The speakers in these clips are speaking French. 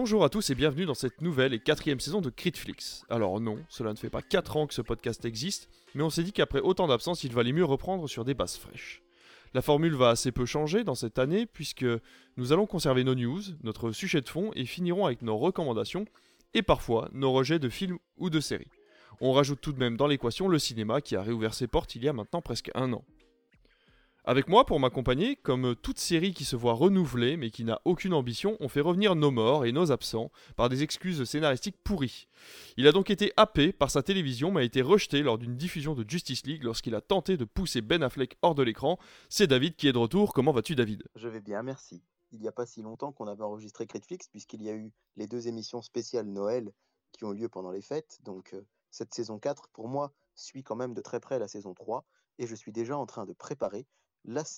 Bonjour à tous et bienvenue dans cette nouvelle et quatrième saison de Critflix. Alors non, cela ne fait pas 4 ans que ce podcast existe, mais on s'est dit qu'après autant d'absence, il valait mieux reprendre sur des bases fraîches. La formule va assez peu changer dans cette année puisque nous allons conserver nos news, notre sujet de fond et finirons avec nos recommandations et parfois nos rejets de films ou de séries. On rajoute tout de même dans l'équation le cinéma qui a réouvert ses portes il y a maintenant presque un an. Avec moi pour m'accompagner, comme toute série qui se voit renouvelée mais qui n'a aucune ambition, on fait revenir nos morts et nos absents par des excuses scénaristiques pourries. Il a donc été happé par sa télévision mais a été rejeté lors d'une diffusion de Justice League lorsqu'il a tenté de pousser Ben Affleck hors de l'écran. C'est David qui est de retour. Comment vas-tu David? Je vais bien, merci. Il n'y a pas si longtemps qu'on avait enregistré Critflix puisqu'il y a eu les deux émissions spéciales Noël qui ont lieu pendant les fêtes. Donc euh, cette saison 4, pour moi, suit quand même de très près la saison 3 et je suis déjà en train de préparer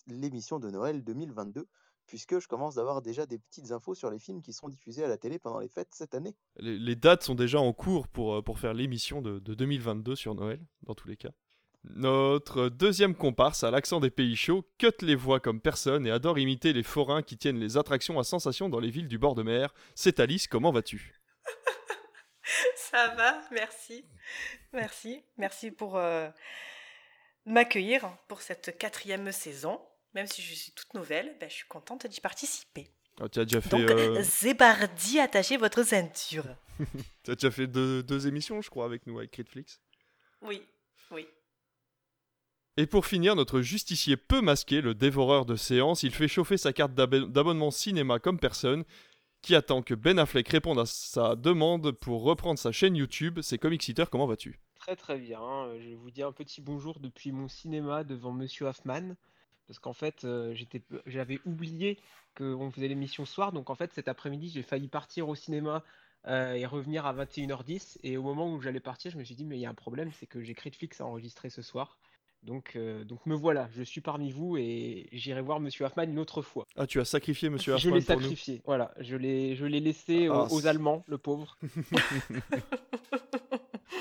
l'émission de Noël 2022, puisque je commence d'avoir déjà des petites infos sur les films qui seront diffusés à la télé pendant les fêtes cette année. Les, dates sont déjà en cours pour, euh, pour faire l'émission de, 2022 sur Noël, dans tous les cas. Notre deuxième comparse à l'accent des pays chauds cut les voix comme personne et adore imiter les forains qui tiennent les attractions à sensation dans les villes du bord de mer. C'est Alice, comment vas-tu? Ça va, merci. Merci. Merci pour, euh, m'accueillir pour cette quatrième saison. Même si je suis toute nouvelle, ben, je suis contente d'y participer. Ah, tu as déjà fait. Donc, euh... Zébardi, attachez votre ceinture. tu as déjà fait deux, émissions, je crois, avec nous, avec Critflix. Oui, oui. Et pour finir, notre justicier peu masqué, le dévoreur de séances, il fait chauffer sa carte d'abonnement cinéma comme personne, qui attend que Ben Affleck réponde à sa demande pour reprendre sa chaîne YouTube. C'est Comic comment vas-tu? Très très bien. Euh, je vous dis un petit bonjour depuis mon cinéma devant Monsieur Hoffman. Parce qu'en fait, euh, j'avais oublié qu'on faisait l'émission soir. Donc en fait, cet après-midi, j'ai failli partir au cinéma euh, et revenir à 21h10. Et au moment où j'allais partir, je me suis dit, mais il y a un problème, c'est que j'ai Critflix à enregistrer ce soir. Donc, donc me voilà, je suis parmi vous et j'irai voir Monsieur Hoffman une autre fois. Ah, tu as sacrifié Monsieur Hoffman Je l'ai sacrifié, voilà. Je l'ai, je l'ai laissé ah, aux Allemands, le pauvre. Et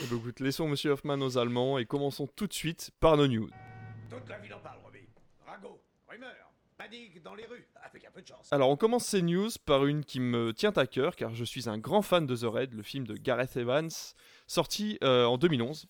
eh ben, laissons Monsieur Hoffman aux Allemands et commençons tout de suite par nos news. Toute la ville en parle, Robbie. Rago, rumeur, panique dans les rues, avec un peu de chance. Alors on commence ces news par une qui me tient à cœur car je suis un grand fan de The Raid, le film de Gareth Evans, sorti euh, en 2011.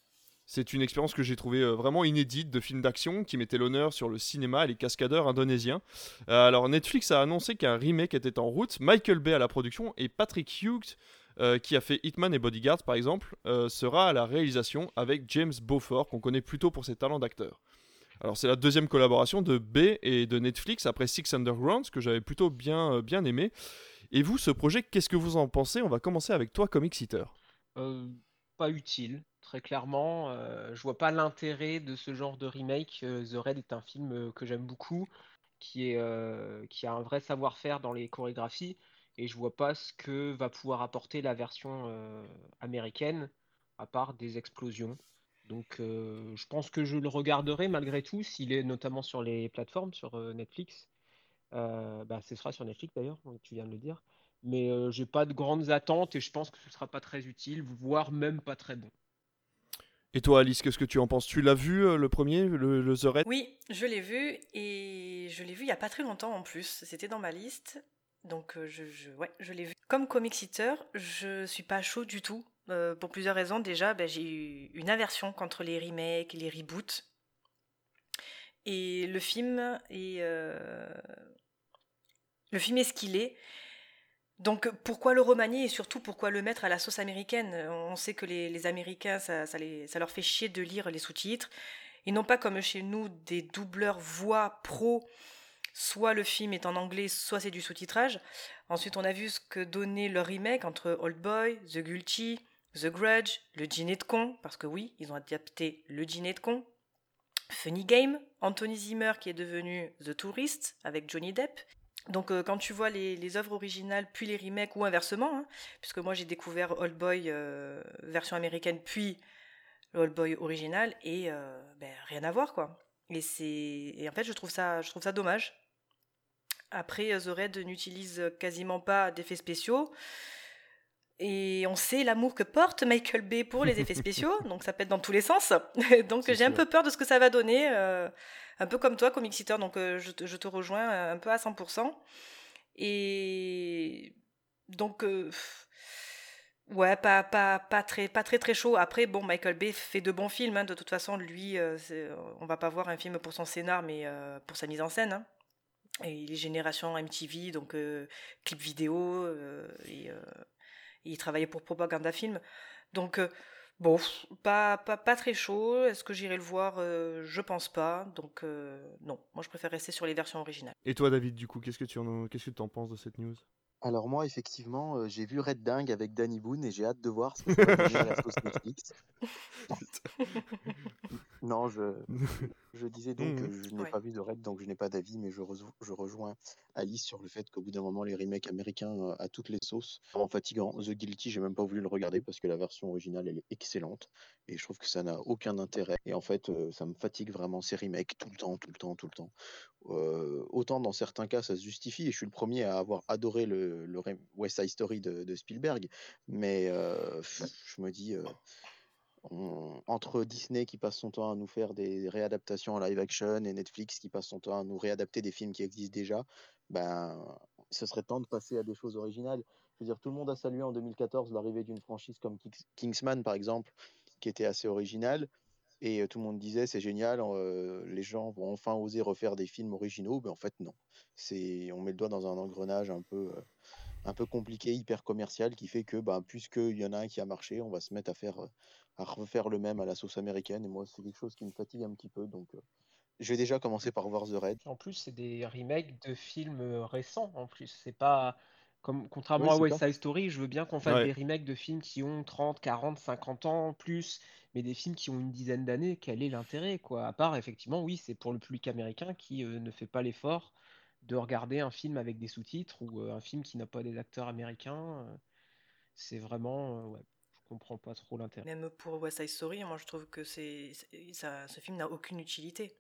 C'est une expérience que j'ai trouvée euh, vraiment inédite de film d'action qui mettait l'honneur sur le cinéma et les cascadeurs indonésiens. Euh, alors Netflix a annoncé qu'un remake était en route, Michael Bay à la production et Patrick Hughes euh, qui a fait Hitman et Bodyguard par exemple, sera à la réalisation avec James Beaufort, qu'on connaît plutôt pour ses talents d'acteur. Alors c'est la deuxième collaboration de B et de Netflix après Six Underground, que j'avais plutôt bien, bien aimé. Et vous, ce projet, qu'est-ce que vous en pensez? On va commencer avec toi, Eater. pas utile, très clairement. je vois pas l'intérêt de ce genre de remake. The Raid est un film que j'aime beaucoup, qui, est, qui a un vrai savoir-faire dans les chorégraphies et je vois pas ce que va pouvoir apporter la version euh, américaine à part des explosions. Donc euh, je pense que je le regarderai malgré tout s'il est notamment sur les plateformes, sur euh, Netflix. bah, ce sera sur Netflix d'ailleurs, tu viens de le dire. Mais j'ai pas de grandes attentes et je pense que ce sera pas très utile, voire même pas très bon. Et toi, Alice, qu'est-ce que tu en penses? Tu l'as vu le premier, le, The Red? Oui, je l'ai vu et je l'ai vu il y a pas très longtemps en plus. C'était dans ma liste donc euh, je, ouais, je l'ai vu. Comme comic eater, je suis pas chaud du tout. Euh, pour plusieurs raisons. Déjà, ben, j'ai eu une aversion contre les remakes, les reboots. Et le film est, euh, le film est ce qu'il est. Donc pourquoi le remanier et surtout pourquoi le mettre à la sauce américaine? On sait que les, Américains, ça, leur fait chier de lire les sous-titres. Ils n'ont pas comme chez nous des doubleurs voix pro soit le film est en anglais, soit c'est du sous-titrage. Ensuite, on a vu ce que donnait le remake entre Old Boy, The Guilty, The Grudge, Le Dîner de con, parce que oui, ils ont adapté Le Dîner de con. Funny Game, Anthony Zimmer qui est devenu The Tourist avec Johnny Depp. Donc euh, quand tu vois les, œuvres originales puis les remakes ou inversement, hein, puisque moi j'ai découvert Old Boy euh, version américaine puis Old Boy original et euh, ben, rien à voir quoi. Et c'est en fait je trouve ça je trouve ça dommage après, The Red n'utilise quasiment pas d'effets spéciaux. Et on sait l'amour que porte Michael Bay pour les effets spéciaux, donc ça pète dans tous les sens. donc j'ai un peu peur de ce que ça va donner, un peu comme toi, Comic donc euh, je, te, rejoins un peu à 100%. Et donc, ouais, pas, pas, pas, très, pas très chaud. Après, bon, Michael Bay fait de bons films. Hein. De toute façon, lui, on va pas voir un film pour son scénar, mais pour sa mise en scène. Hein. Et il est génération MTV, donc clip vidéo, et, il travaillait pour Propaganda Film. Donc, Bon, pas, pas, pas très chaud. Est-ce que j'irai le voir? Euh, Je pense pas. Donc, euh, non. Moi, je préfère rester sur les versions originales. Et toi, David, du coup, qu'est-ce que tu en, qu'est-ce que tu en penses de cette news? Alors moi, effectivement, euh, j'ai vu Red Dingue avec Danny Boone et j'ai hâte de voir ce que ça va à la sauce Netflix. non, je, je disais donc que mmh. je n'ai pas vu de Red, donc je n'ai pas d'avis, mais je, je, rejoins Alice sur le fait qu'au bout d'un moment, les remakes américains euh, à toutes les sauces, en fatigant. The Guilty, j'ai même pas voulu le regarder parce que la version originale, elle est excellente et je trouve que ça n'a aucun intérêt. Et en fait, euh, ça me fatigue vraiment ces remakes tout le temps, tout le temps, tout le temps. autant dans certains cas, ça se justifie et je suis le premier à avoir adoré le, le West Side Story de, Spielberg, mais je me dis entre Disney qui passe son temps à nous faire des réadaptations en live action et Netflix qui passe son temps à nous réadapter des films qui existent déjà, ben, ce serait temps de passer à des choses originales. Je veux dire, tout le monde a salué en 2014 l'arrivée d'une franchise comme Kingsman, par exemple, qui était assez originale. Et tout le monde disait c'est génial, les gens vont enfin oser refaire des films originaux. Ben, en fait, non. On met le doigt dans un engrenage un peu, un peu compliqué, hyper commercial, qui fait que ben, puisqu'il y en a un qui a marché, on va se mettre à faire à refaire le même à la sauce américaine. Et moi, c'est quelque chose qui me fatigue un petit peu. Donc, euh, je vais déjà commencer par voir The Red. En plus, c'est des remakes de films euh, récents. En plus, c'est pas comme contrairement à West Side Story, je veux bien qu'on fasse des remakes de films qui ont 30, 40, 50 ans plus, mais des films qui ont une dizaine d'années. Quel est l'intérêt, quoi? À part, effectivement, oui, c'est pour le public américain qui euh, ne fait pas l'effort de regarder un film avec des sous-titres ou un film qui n'a pas des acteurs américains. c'est vraiment, ouais, comprends pas trop l'intérêt. Même pour West Side Story, moi je trouve que c'est, ça, ce film n'a aucune utilité.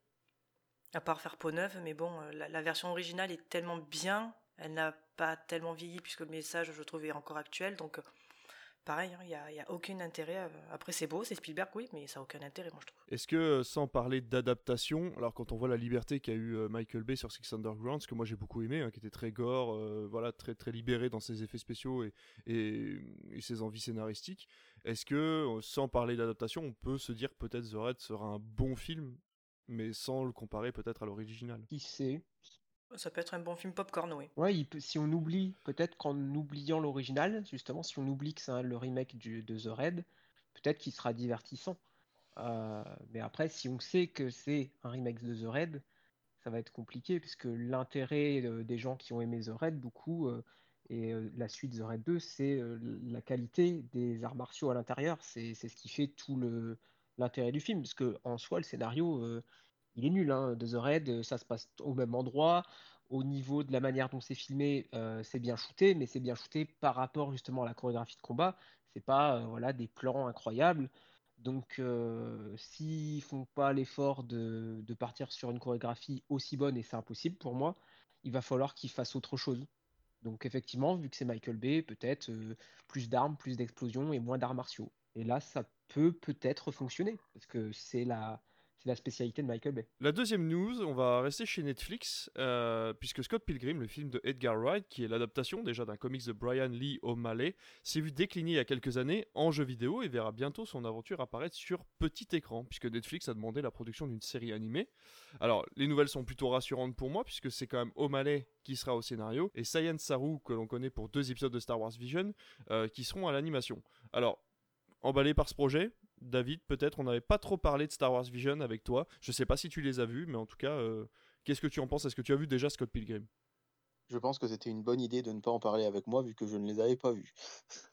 À part faire peau neuve, mais bon, euh, la, version originale est tellement bien, elle n'a pas tellement vieilli puisque le message, je trouve, est encore actuel. Donc, euh, pareil, il hein, n'y a, aucun intérêt. Euh, après, c'est beau, c'est Spielberg, oui, mais ça n'a aucun intérêt, moi je trouve. Est-ce que, sans parler d'adaptation, alors quand on voit la liberté qu'a eu Michael Bay sur Six Underground, ce que moi j'ai beaucoup aimé, hein, qui était très gore, voilà, très, très libéré dans ses effets spéciaux et, et, et ses envies scénaristiques, est-ce que, sans parler d'adaptation, on peut se dire que peut-être The Red sera un bon film, mais sans le comparer peut-être à l'original? Qui sait? Ça peut être un bon film popcorn, oui. Ouais, si on oublie, peut-être qu'en oubliant l'original, justement, si on oublie que c'est le remake de The Red, peut-être qu'il sera divertissant. Euh, mais après, si on sait que c'est un remake de The Red, ça va être compliqué, puisque l'intérêt euh, des gens qui ont aimé The Red, beaucoup, euh, et la suite The Red 2, c'est la qualité des arts martiaux à l'intérieur. C'est ce qui fait tout l'intérêt du film, parce que en soi, le scénario il est nul. Hein, The Raid, euh, ça se passe au même endroit. Au niveau de la manière dont c'est filmé, euh, c'est bien shooté, mais c'est bien shooté par rapport justement à la chorégraphie de combat. C'est pas euh, voilà, des plans incroyables. Donc, s'ils font pas l'effort de, de, partir sur une chorégraphie aussi bonne, et c'est impossible pour moi, il va falloir qu'ils fassent autre chose. Donc, effectivement, vu que c'est Michael Bay, peut-être plus d'armes, plus d'explosions et moins d'arts martiaux. Et là, ça peut peut-être fonctionner, parce que c'est la, c'est la spécialité de Michael Bay. La deuxième news, on va rester chez Netflix, euh, puisque Scott Pilgrim, le film de Edgar Wright, qui est l'adaptation déjà d'un comics de Brian Lee O'Malley, s'est vu décliner il y a quelques années en jeu vidéo et verra bientôt son aventure apparaître sur petit écran, puisque Netflix a demandé la production d'une série animée. Alors, les nouvelles sont plutôt rassurantes pour moi, puisque c'est quand même O'Malley qui sera au scénario, et Sayan Saru, que l'on connaît pour deux épisodes de Star Wars Vision, euh, qui seront à l'animation. Alors, emballé par ce projet David, peut-être on n'avait pas trop parlé de Star Wars Vision avec toi. Je sais pas si tu les as vus, mais en tout cas, euh, qu'est-ce que tu en penses? Est-ce que tu as vu déjà Scott Pilgrim? Je pense que c'était une bonne idée de ne pas en parler avec moi vu que je ne les avais pas vus.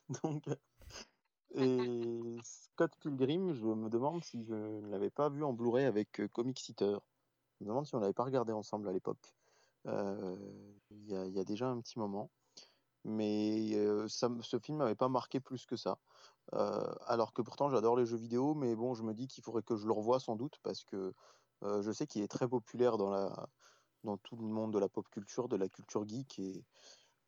Donc, et Scott Pilgrim, je me demande si je ne l'avais pas vu en Blu-ray avec euh, Comic Seater. Je me demande si on l'avait pas regardé ensemble à l'époque. Euh, il y, a déjà un petit moment mais ce film m'avait pas marqué plus que ça. Alors que pourtant j'adore les jeux vidéo, mais bon, je me dis qu'il faudrait que je le revoie sans doute parce que je sais qu'il est très populaire dans, tout le monde de la pop culture, de la culture geek, et,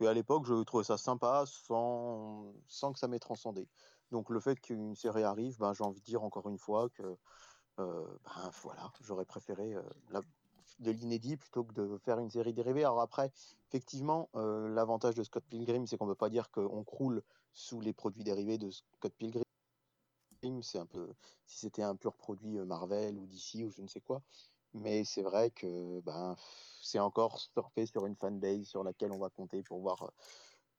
à l'époque je trouvais ça sympa sans, sans que ça m'ait transcendé. Donc le fait qu'une série arrive, ben, j'ai envie de dire encore une fois que ben, voilà, j'aurais préféré de l'inédit plutôt que de faire une série dérivée. Alors après, effectivement, l'avantage de Scott Pilgrim, c'est qu'on ne peut pas dire qu'on croule sous les produits dérivés de Scott Pilgrim. C'est un peu si c'était un pur produit Marvel ou DC ou je ne sais quoi. Mais c'est vrai que ben, c'est encore surfé sur une fanbase sur laquelle on va compter pour voir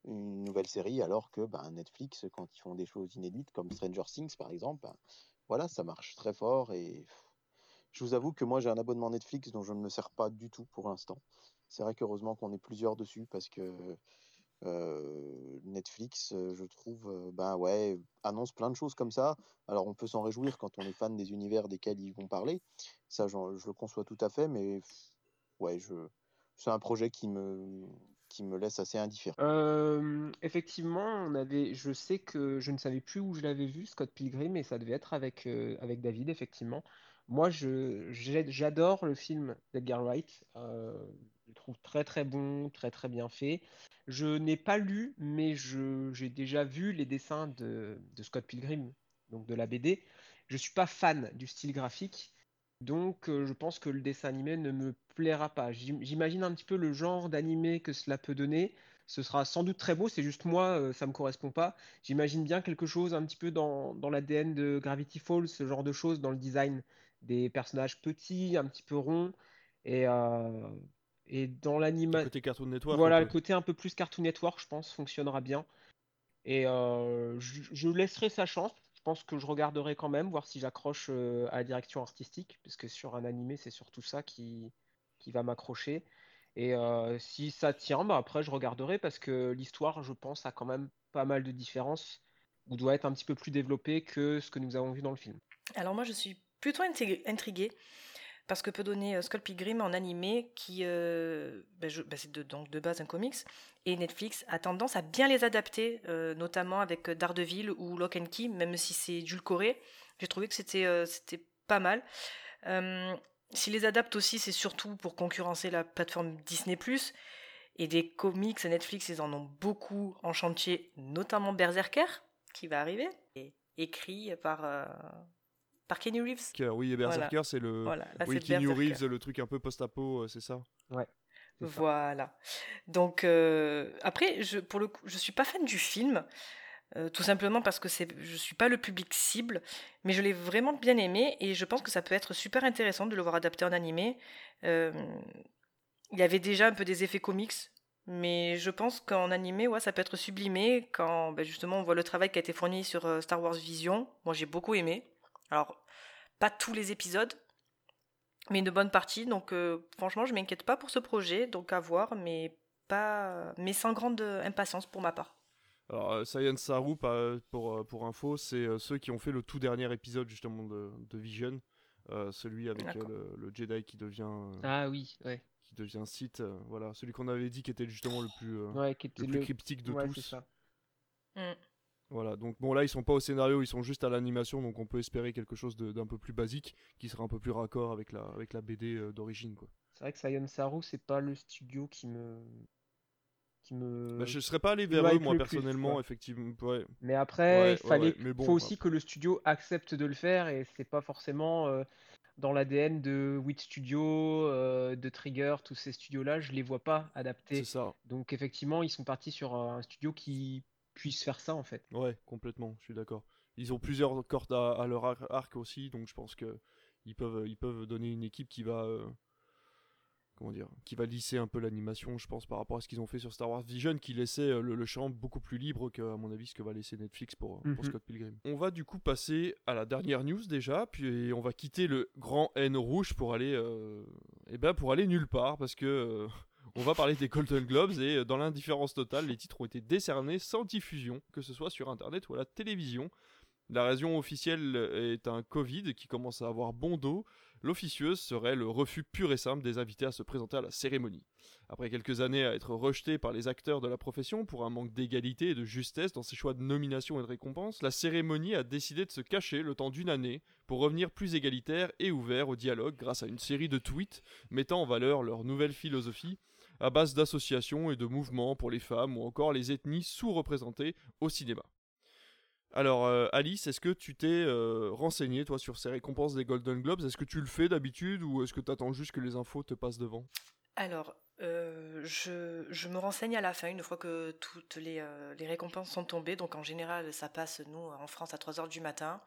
une nouvelle série, alors que ben, Netflix, quand ils font des choses inédites, comme Stranger Things par exemple, ben, voilà, ça marche très fort. Et je vous avoue que moi j'ai un abonnement Netflix dont je ne me sers pas du tout pour l'instant. C'est vrai qu'heureusement qu'on est plusieurs dessus parce que Netflix, je trouve, ben ouais, annonce plein de choses comme ça. Alors on peut s'en réjouir quand on est fan des univers desquels ils vont parler. Ça, je le conçois tout à fait, mais ouais, je, c'est un projet qui me, qui me laisse assez indifférent. effectivement, on avait, je sais que je ne savais plus où je l'avais vu, Scott Pilgrim, et ça devait être avec, avec David, effectivement. Moi, j'adore le film d'Edgar Wright. je le trouve très très bon, très très bien fait. Je n'ai pas lu, mais j'ai déjà vu les dessins de, Scott Pilgrim, donc de la BD. Je ne suis pas fan du style graphique, donc euh, je pense que le dessin animé ne me plaira pas. J'imagine un petit peu le genre d'animé que cela peut donner. Ce sera sans doute très beau, c'est juste moi, euh, ça me correspond pas. J'imagine bien quelque chose un petit peu dans, l'ADN de Gravity Falls, ce genre de choses dans le design des personnages petits, un petit peu ronds. Et, euh, et dans l'animation. Côté Cartoon Network. Voilà, le côté un peu plus Cartoon Network, je pense, fonctionnera bien. Et euh, je, laisserai sa chance. Je pense que je regarderai quand même, voir si j'accroche euh, à la direction artistique, parce que sur un animé, c'est surtout ça qui, qui va m'accrocher. Et euh, si ça tient, bah après, je regarderai, parce que l'histoire, je pense, a quand même pas mal de différences, ou doit être un petit peu plus développée que ce que nous avons vu dans le film. Alors moi, je suis plutôt intriguée parce que peut donner euh, Skull en animé, qui euh, ben, ben, c'est de, donc de base un comics, et Netflix a tendance à bien les adapter, euh, notamment avec Daredevil ou Lock and Key, même si c'est Corée. J'ai trouvé que c'était c'était pas mal. S'ils les adaptent aussi, c'est surtout pour concurrencer la plateforme Disney+. Et des comics à Netflix, ils en ont beaucoup en chantier, notamment Berserker, qui va arriver, et écrit par par Kenny Reeves. Oui, et Berserker, c'est le. oui, Kenny Reeves, le truc un peu post-apo, euh, c'est ça? Ouais. Voilà. Donc euh, après, je pour le coup, je suis pas fan du film. Euh, tout simplement parce que c'est, je suis pas le public cible, mais je l'ai vraiment bien aimé et je pense que ça peut être super intéressant de le voir adapté en animé. il y avait déjà un peu des effets comics, mais je pense qu'en animé, ouais, ça peut être sublimé quand ben, justement on voit le travail qui a été fourni sur Star Wars Vision. Moi, j'ai beaucoup aimé. Alors, pas tous les épisodes, mais une bonne partie. Donc, euh, franchement, je m'inquiète pas pour ce projet, donc à voir, mais pas, mais sans grande impatience pour ma part. Alors, euh, Science Saru, pour, euh, pour info, c'est ceux qui ont fait le tout dernier épisode justement de, Vision, celui avec le, Jedi qui devient. ah oui, ouais. Qui devient Sith, voilà, celui qu'on avait dit qui était justement le plus, le plus cryptique de tous. Ça. Mm. Voilà, donc bon là ils sont pas au scénario, ils sont juste à l'animation, donc on peut espérer quelque chose d'un peu plus basique, qui sera un peu plus raccord avec la, avec la BD euh, d'origine quoi. C'est vrai que Sayon Saru c'est pas le studio qui me qui me. Bah, je serais pas allé vers eux moi personnellement effectivement. Mais après il fallait, faut aussi que le studio accepte de le faire et c'est pas forcément euh, dans l'ADN de Wit Studio, euh, de Trigger, tous ces studios là, je les vois pas adaptés. C'est ça. Donc effectivement ils sont partis sur un studio qui puissent faire ça en fait. Ouais, complètement, je suis d'accord. Ils ont plusieurs cordes à, leur arc aussi, donc je pense que ils peuvent, ils peuvent donner une équipe qui va, euh, comment dire, qui va lisser un peu l'animation, je pense, par rapport à ce qu'ils ont fait sur Star Wars Vision, qui laissait euh, le, champ beaucoup plus libre que, à mon avis, ce que va laisser Netflix pour, pour mhm. Scott Pilgrim. On va du coup passer à la dernière news déjà, puis on va quitter le grand N rouge pour aller, euh, eh ben, pour aller nulle part, parce que on va parler des Golden Globes et euh, dans l'indifférence totale, les titres ont été décernés sans diffusion, que ce soit sur internet ou à la télévision. La raison officielle est un Covid qui commence à avoir bon dos. L'officieuse serait le refus pur et simple des invités à se présenter à la cérémonie. Après quelques années à être rejetés par les acteurs de la profession pour un manque d'égalité et de justesse dans ses choix de nomination et de récompense, la cérémonie a décidé de se cacher le temps d'une année pour revenir plus égalitaire et ouvert au dialogue grâce à une série de tweets mettant en valeur leur nouvelle philosophie à base d'associations et de mouvements pour les femmes ou encore les ethnies sous-représentées au cinéma. Alors, Alice, est-ce que tu t'es renseigné, toi, sur ces récompenses des Golden Globes? Est-ce que tu le fais d'habitude ou est-ce que tu attends juste que les infos te passent devant? Alors, je, je, me renseigne à la fin, une fois que toutes les, les, récompenses sont tombées. Donc, en général, ça passe, nous, en France, à 3h du matin.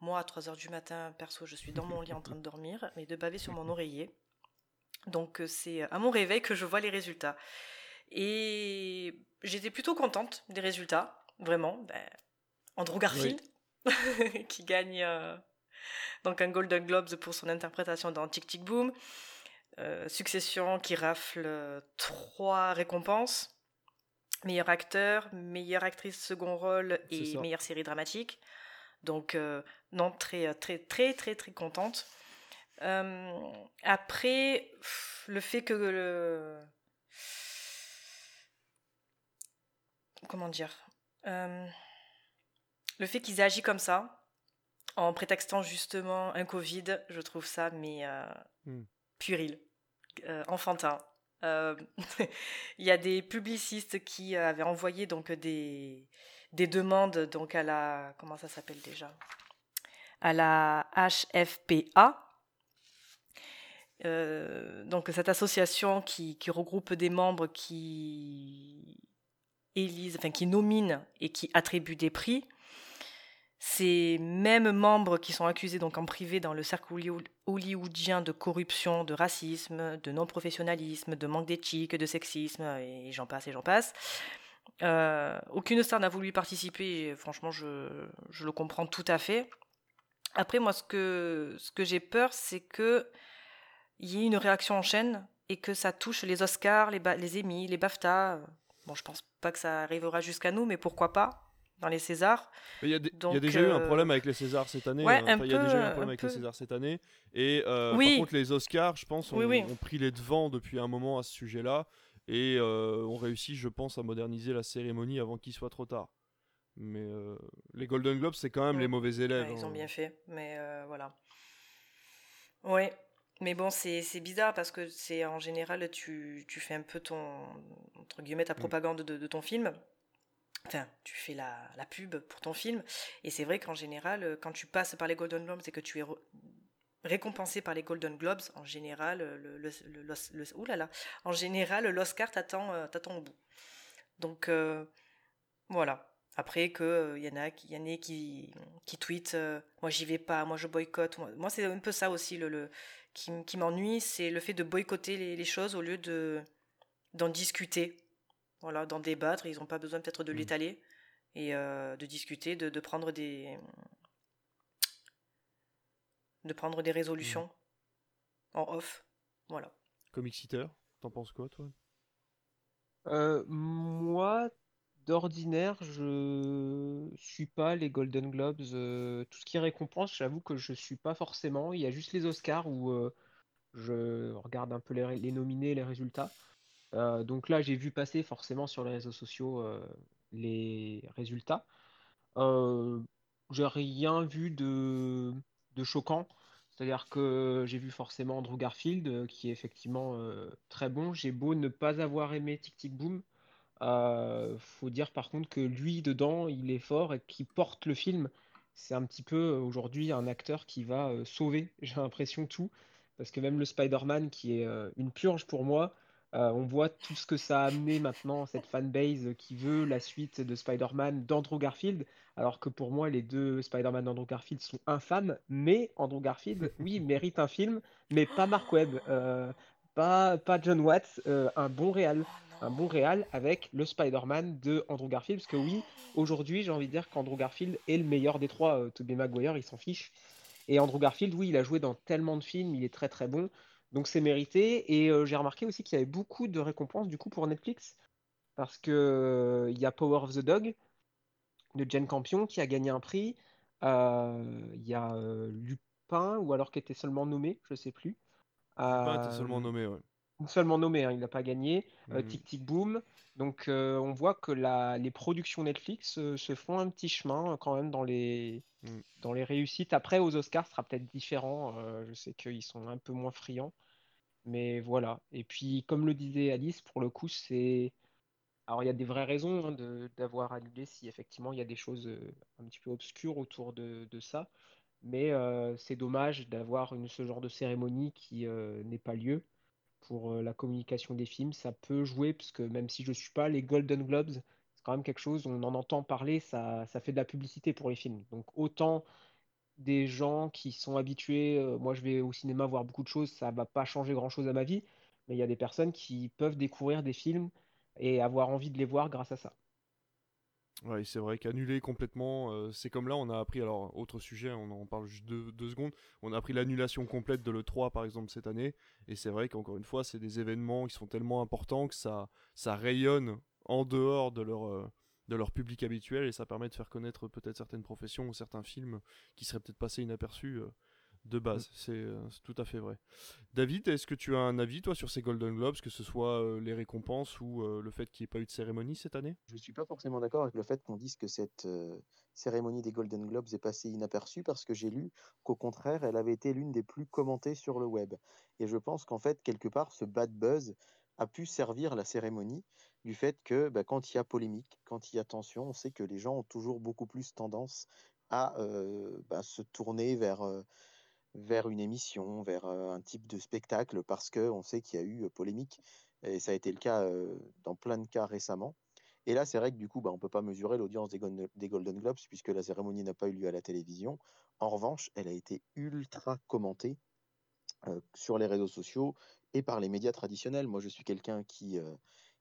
Moi, à 3h du matin, perso, je suis dans mon lit en train de dormir, mais de baver sur mon oreiller. Donc, c'est à mon réveil que je vois les résultats. Et j'étais plutôt contente des résultats, vraiment. Ben, Andrew Garfield, qui gagne euh, donc un Golden Globes pour son interprétation dans Tic Tic Boom. Euh, Succession qui rafle trois récompenses meilleur acteur, meilleure actrice second rôle et meilleure série dramatique. Donc, euh, non, très, très, très, très, très contente. Après, le fait que le. Comment dire le fait qu'ils aient agi comme ça, en prétextant justement un Covid, je trouve ça mais euh, hmm. puéril, euh, enfantin. Euh, il y a des publicistes qui avaient envoyé donc des, des demandes donc à la comment ça s'appelle déjà? À la HFPA. Donc cette association qui, regroupe des membres qui élisent, enfin qui nominent et qui attribuent des prix ces mêmes membres qui sont accusés donc en privé dans le cercle hollywoodien de corruption, de racisme, de non-professionnalisme, de manque d'éthique, de sexisme, et j'en passe et j'en passe. Euh, aucune star n'a voulu y participer, et franchement, je, le comprends tout à fait. Après, moi, ce que, que j'ai peur, c'est qu'il y ait une réaction en chaîne et que ça touche les Oscars, les, les Emmy, les BAFTA. Bon, je pense pas que ça arrivera jusqu'à nous, mais pourquoi pas dans les Césars. Il y, a déjà eu un euh, problème avec les Césars cette année. Ouais, hein. il y a déjà eu un problème avec les Césars cette année. Et euh, par contre, les Oscars, je pense, ont, pris les devants depuis un moment à ce sujet-là. Et euh, ont réussi, je pense, à moderniser la cérémonie avant qu'il soit trop tard. Mais les Golden Globes, c'est quand même les mauvais élèves. ils ont hein. bien fait, mais voilà. Oui, mais bon, c'est bizarre parce que c'est en général, tu, tu, fais un peu ton, entre guillemets, ta mm. propagande de, de ton film Enfin, tu fais la, la, pub pour ton film. Et c'est vrai qu'en général, euh, quand tu passes par les Golden Globes et que tu es récompensé par les Golden Globes, en général, le, le, là, en général, l'Oscar t'attend, euh, t'attend au bout. Donc euh, voilà. Après que il y en a, qui, y en a qui, qui tweetent, moi j'y vais pas, moi je boycotte. Moi, c'est un peu ça aussi le, qui, qui m'ennuie, c'est le fait de boycotter les, les choses au lieu de d'en discuter voilà, d'en débattre. Ils n'ont pas besoin peut-être de mmh. l'étaler et euh, de discuter, de, prendre des de prendre des résolutions mmh. en off. Voilà. Comic t'en penses quoi toi? Euh, Moi, d'ordinaire, je suis pas les Golden Globes. Euh, tout ce qui récompense, j'avoue que je suis pas forcément. Il y a juste les Oscars où je regarde un peu les, nominés, les résultats. Euh, donc là, j'ai vu passer forcément sur les réseaux sociaux euh, les résultats. Euh, j'ai rien vu de, choquant. C'est-à-dire que j'ai vu forcément Andrew Garfield, qui est effectivement très bon. J'ai beau ne pas avoir aimé Tic Tic Boom. Faut dire par contre que lui, dedans, il est fort et qui porte le film. C'est un petit peu aujourd'hui un acteur qui va sauver, j'ai l'impression, tout. Parce que même le Spider-Man, qui est une purge pour moi, euh, on voit tout ce que ça a amené maintenant, cette fanbase qui veut la suite de Spider-Man d'Andrew Garfield, alors que pour moi, les deux Spider-Man d'Andrew Garfield sont infâmes, mais Andrew Garfield, oui, mérite un film, mais pas Mark Webb, euh, pas, pas John Watts, euh, un bon réal. Un bon réal avec le Spider-Man de Andrew Garfield, parce que oui, aujourd'hui, j'ai envie de dire qu'Andrew Garfield est le meilleur des trois. Tobey Maguire, il s'en fiche. Et Andrew Garfield, oui, il a joué dans tellement de films, il est très très bon. Donc c'est mérité. Et euh, j'ai remarqué aussi qu'il y avait beaucoup de récompenses du coup pour Netflix. Parce que euh, il y a Power of the Dog de Jane Campion qui a gagné un prix. Euh, il y a Lupin, ou alors qui était seulement nommé, je sais plus. Lupin était seulement nommé, ouais. Seulement nommé, hein, il n'a pas gagné. Mhm. Tic Tic Boom. Donc on voit que la, les productions Netflix se font un petit chemin quand même dans les, mm. dans les réussites. Après, aux Oscars, ce sera peut-être différent. je sais qu'ils sont un peu moins friands. Mais voilà. Et puis, comme le disait Alice, pour le coup, c'est Alors il y a des vraies raisons hein, d'avoir annulé si effectivement il y a des choses un petit peu obscures autour de, ça. Mais c'est dommage d'avoir ce genre de cérémonie qui n'est pas lieu pour la communication des films. Ça peut jouer, parce que même si je ne suis pas les Golden Globes, c'est quand même quelque chose, on en entend parler, ça, fait de la publicité pour les films. Donc autant des gens qui sont habitués, moi je vais au cinéma voir beaucoup de choses, ça va pas changer grand-chose à ma vie, mais il y a des personnes qui peuvent découvrir des films et avoir envie de les voir grâce à ça. Oui, c'est vrai qu'annuler complètement, euh, c'est comme là, on a appris, alors autre sujet, on en parle juste deux, secondes, on a appris l'annulation complète de l'E3 par exemple cette année, et c'est vrai qu'encore une fois, c'est des événements qui sont tellement importants que ça, ça rayonne en dehors de leur, euh, de leur public habituel, et ça permet de faire connaître peut-être certaines professions ou certains films qui seraient peut-être passés inaperçus euh, de base, euh, c'est tout à fait vrai. David, est-ce que tu as un avis, toi, sur ces Golden Globes, que ce soit euh, les récompenses ou euh, le fait qu'il n'y ait pas eu de cérémonie cette année? Je ne suis pas forcément d'accord avec le fait qu'on dise que cette cérémonie des Golden Globes est passée inaperçue, parce que j'ai lu qu'au contraire, elle avait été l'une des plus commentées sur le web. Et je pense qu'en fait, quelque part, ce bad buzz a pu servir la cérémonie du fait que bah, quand il y a polémique, quand il y a tension, on sait que les gens ont toujours beaucoup plus tendance à bah, se tourner vers vers une émission, vers un type de spectacle, parce qu'on sait qu'il y a eu polémique, et ça a été le cas dans plein de cas récemment. Et là, c'est vrai que du coup, bah, on ne peut pas mesurer l'audience des, Golden Globes, puisque la cérémonie n'a pas eu lieu à la télévision. En revanche, elle a été ultra commentée sur les réseaux sociaux et par les médias traditionnels. Moi, je suis quelqu'un qui,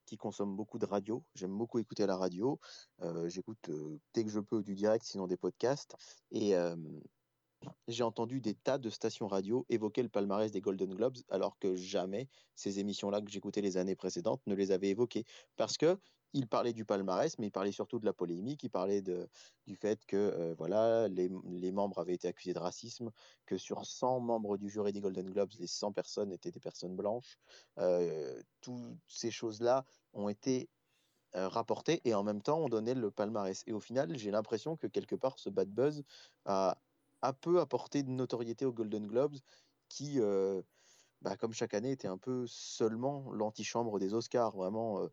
qui consomme beaucoup de radio. J'aime beaucoup écouter la radio. J'écoute dès que je peux du direct, sinon des podcasts. Et, j'ai entendu des tas de stations radio évoquer le palmarès des Golden Globes, alors que jamais ces émissions-là que j'écoutais les années précédentes ne les avaient évoquées. Parce que il parlait du palmarès, mais il parlait surtout de la polémique, il parlait de, du fait que euh, voilà, les, membres avaient été accusés de racisme, que sur 100 membres du jury des Golden Globes, les 100 personnes étaient des personnes blanches. Euh, toutes ces choses-là ont été euh, rapportées et en même temps on donnait le palmarès. Et au final, j'ai l'impression que quelque part, ce bad buzz a a peu apporté de notoriété aux Golden Globes, qui, euh, bah, comme chaque année, était un peu seulement l'antichambre des Oscars. Vraiment, euh,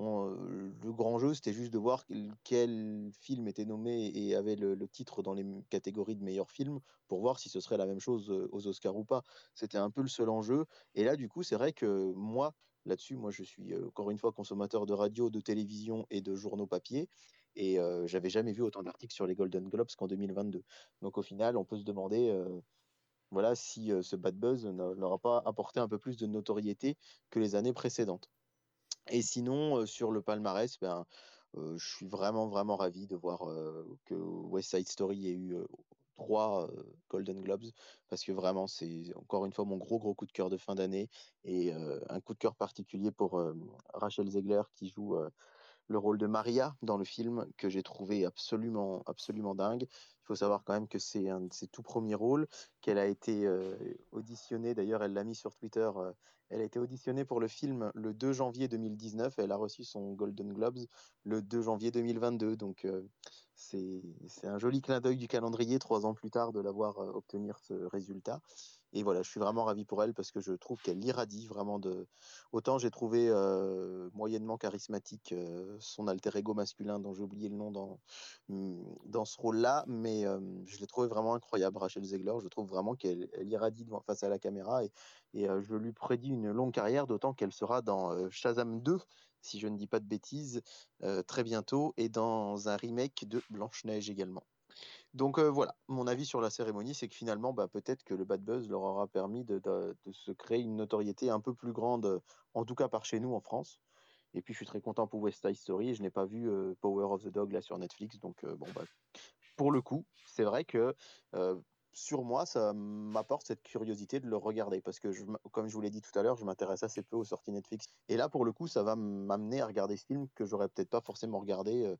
euh, le grand jeu, c'était juste de voir quel, film était nommé et avait le, titre dans les catégories de meilleurs films pour voir si ce serait la même chose aux Oscars ou pas. C'était un peu le seul enjeu. Et là, du coup, c'est vrai que moi, là-dessus, moi, je suis encore une fois consommateur de radio, de télévision et de journaux papier. Et j'avais jamais vu autant d'articles sur les Golden Globes qu'en 2022. Donc au final, on peut se demander voilà, si ce bad buzz n'aura pas apporté un peu plus de notoriété que les années précédentes. Et sinon, sur le palmarès, ben, je suis vraiment, vraiment ravi de voir que West Side Story ait eu trois Golden Globes parce que vraiment c'est encore une fois mon gros gros coup de cœur de fin d'année et un coup de cœur particulier pour Rachel Zegler qui joue le rôle de Maria dans le film que j'ai trouvé absolument, absolument dingue. Il faut savoir quand même que c'est un de ses tout premiers rôles, qu'elle a été euh, auditionnée, d'ailleurs elle l'a mis sur Twitter, euh, elle a été auditionnée pour le film le 2 janvier 2019 et elle a reçu son Golden Globes le 2 janvier 2022. Donc euh, c'est un joli clin d'œil du calendrier trois ans plus tard de l'avoir obtenir ce résultat. Et voilà, je suis vraiment ravi pour elle parce que je trouve qu'elle irradie vraiment de. Autant j'ai trouvé moyennement charismatique son alter ego masculin, dont j'ai oublié le nom dans, mmh, dans ce rôle-là, mais je l'ai trouvé vraiment incroyable, Rachel Zegler. Je trouve vraiment qu'elle irradie face à la caméra et, et je lui prédis une longue carrière, d'autant qu'elle sera dans Shazam 2, si je ne dis pas de bêtises, très bientôt, et dans un remake de Blanche-Neige également. Donc voilà, mon avis sur la cérémonie, c'est que finalement, bah, peut-être que le bad buzz leur aura permis de, se créer une notoriété un peu plus grande, en tout cas par chez nous en France. Et puis je suis très content pour West Side Story. Je n'ai pas vu Power of the Dog là sur Netflix, donc bon bah, pour le coup, c'est vrai que sur moi, ça m'apporte cette curiosité de le regarder parce que, comme je vous l'ai dit tout à l'heure, je m'intéresse assez peu aux sorties Netflix. Et là, pour le coup, ça va m'amener à regarder ce film que j'aurais peut-être pas forcément regardé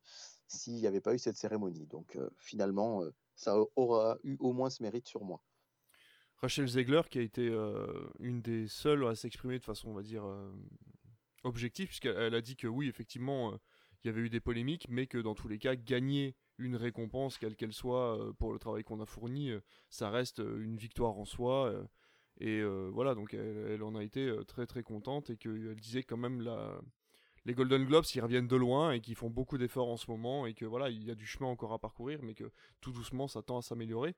s'il n'y avait pas eu cette cérémonie. Donc, finalement, ça aura eu au moins ce mérite sur moi. Rachel Zegler, qui a été une des seules à s'exprimer de façon, on va dire, objective, puisqu'elle a dit que oui, effectivement, il y avait eu des polémiques, mais que dans tous les cas, gagner une récompense, quelle qu'elle soit, euh, pour le travail qu'on a fourni, euh, ça reste euh, une victoire en soi. et voilà, donc elle, en a été très très contente et qu'elle disait quand même la, les Golden Globes, ils reviennent de loin et qu'ils font beaucoup d'efforts en ce moment et que voilà, il y a du chemin encore à parcourir, mais que tout doucement, ça tend à s'améliorer.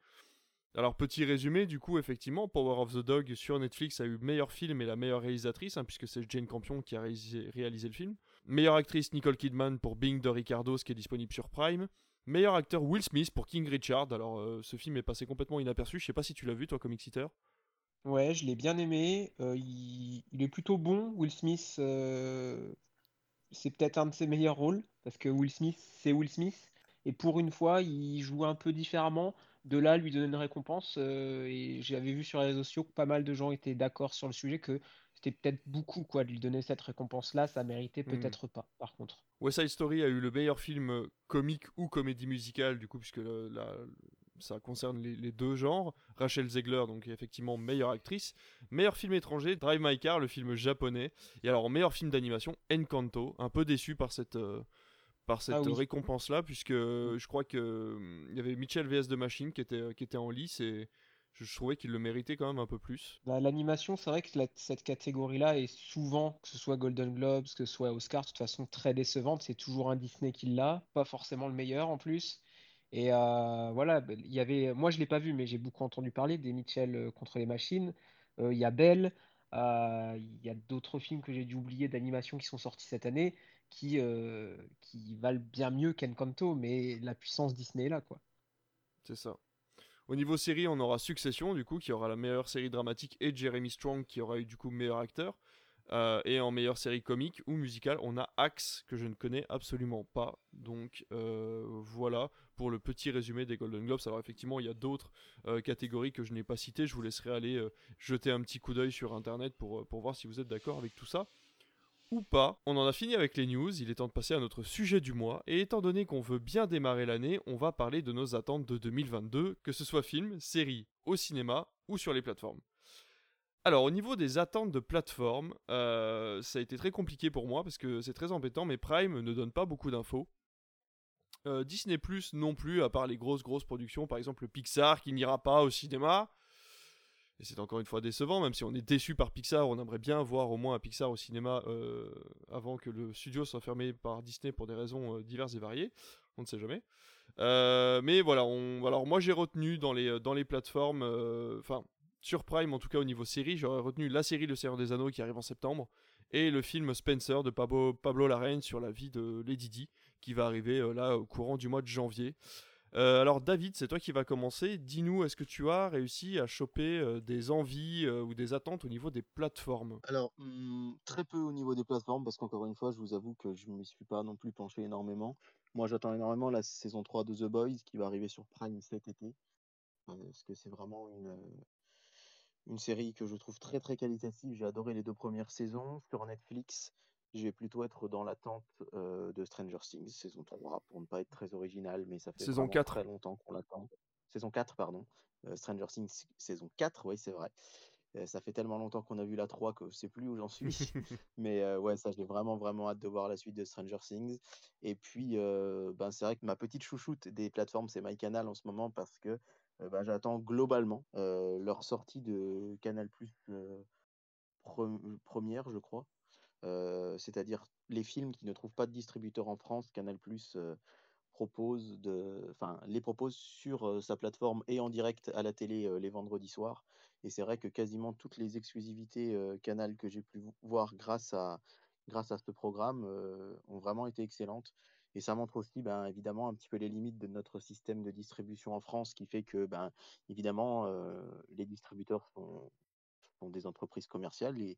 Alors petit résumé, du coup, effectivement, Power of the Dog sur Netflix a eu meilleur film et la meilleure réalisatrice, hein, puisque c'est Jane Campion qui a réalisé, le film. Meilleure actrice Nicole Kidman pour Bing de Ricardo, ce qui est disponible sur Prime. Meilleur acteur Will Smith pour King Richard. Alors euh, ce film est passé complètement inaperçu. Je sais pas si tu l'as vu toi, Comic Sitter. Ouais, je l'ai bien aimé. Euh, il, est plutôt bon. Will Smith, euh, c'est peut-être un de ses meilleurs rôles parce que Will Smith, c'est Will Smith. Et pour une fois, il joue un peu différemment de là lui donner une récompense. Et j'avais vu sur les réseaux sociaux que pas mal de gens étaient d'accord sur le sujet que c'était peut-être beaucoup quoi de lui donner cette récompense-là. Ça méritait hmm. peut-être pas, par contre. West Side Story a eu le meilleur film euh, comique ou comédie musicale, du coup, puisque ça concerne les, deux genres. Rachel Zegler, donc effectivement meilleure actrice. Meilleur film étranger, Drive My Car, le film japonais. Et alors, meilleur film d'animation, Encanto. Un peu déçu par cette, euh, par cette ah récompense-là, puisque mm. je crois que il y avait Mitchell VS de Machine qui était, qui était en lice et je, trouvais qu'il le méritait quand même un peu plus. Bah, l'animation, c'est vrai que cette catégorie-là est souvent, que ce soit Golden Globes, que ce soit Oscar, de toute façon très décevante. C'est toujours un Disney qui l'a, pas forcément le meilleur en plus. Et euh, voilà, bah, il y avait, moi je l'ai pas vu, mais j'ai beaucoup entendu parler des Mitchell euh, contre les machines. Euh, il y a Belle, il y a d'autres films que j'ai dû oublier d'animation qui sont sortis cette année qui, qui valent bien mieux qu'Encanto, mais la puissance Disney est là, quoi. C'est ça. Au niveau série, on aura Succession, du coup, qui aura la meilleure série dramatique, et Jeremy Strong, qui aura eu du coup meilleur acteur. Euh, et en meilleure série comique ou musicale, on a Axe, que je ne connais absolument pas. Donc euh, voilà pour le petit résumé des Golden Globes. Alors effectivement, il y a d'autres catégories que je n'ai pas citées. Je vous laisserai aller jeter un petit coup d'œil sur Internet pour, pour voir si vous êtes d'accord avec tout ça ou pas. On en a fini avec les news, il est temps de passer à notre sujet du mois, et étant donné qu'on veut bien démarrer l'année, on va parler de nos attentes de 2022, que ce soit film, série, au cinéma ou sur les plateformes. Alors au niveau des attentes de plateforme, euh, ça a été très compliqué pour moi parce que c'est très embêtant, mais Prime ne donne pas beaucoup d'infos. Euh, Disney Plus non plus, à part les grosses grosses productions, par exemple Pixar qui n'ira pas au cinéma. Et c'est encore une fois décevant, même si on est déçu par Pixar, on aimerait bien voir au moins un Pixar au cinéma euh, avant que le studio soit fermé par Disney pour des raisons euh, diverses et variées. On ne sait jamais. Euh, mais voilà, on, alors moi j'ai retenu dans les, dans les plateformes, enfin sur Prime en tout cas au niveau série, j'aurais retenu la série Le Seigneur des Anneaux qui arrive en septembre et le film Spencer de Pablo, Pablo Larraine sur la vie de Lady Di qui va arriver là au courant du mois de janvier. Euh, alors David, c'est toi qui va commencer. Dis-nous, est-ce que tu as réussi à choper euh, des envies euh, ou des attentes au niveau des plateformes? Alors, hmm, très peu au niveau des plateformes, parce qu'encore une fois, je vous avoue que je ne m'y suis pas non plus penché énormément. Moi, j'attends énormément la saison 3 de The Boys qui va arriver sur Prime cet été, parce que c'est vraiment une, une série que je trouve très très qualitative. J'ai adoré les deux premières saisons sur Netflix je vais plutôt être dans l'attente de Stranger Things, saison 3, pour ne pas être très original, mais ça fait saison 4. très longtemps qu'on l'attend. Saison 4, pardon. Stranger Things, saison 4, oui, c'est vrai. ça fait tellement longtemps qu'on a vu la 3 que je sais plus où j'en suis. mais ouais, ça, j'ai vraiment, vraiment hâte de voir la suite de Stranger Things. Et puis, ben, c'est vrai que ma petite chouchoute des plateformes, c'est MyCanal en ce moment parce que ben, j'attends globalement leur sortie de Canal Plus première, je crois c'est-à-dire les films qui ne trouvent pas de distributeur en France, Canal Plus propose de, enfin, les propose sur sa plateforme et en direct à la télé les vendredis soirs. Et c'est vrai que quasiment toutes les exclusivités Canal que j'ai pu voir grâce à, grâce à ce programme ont vraiment été excellentes. Et ça montre aussi, ben, évidemment, un petit peu les limites de notre système de distribution en France, qui fait que, ben, évidemment, les distributeurs sont, des entreprises commerciales et,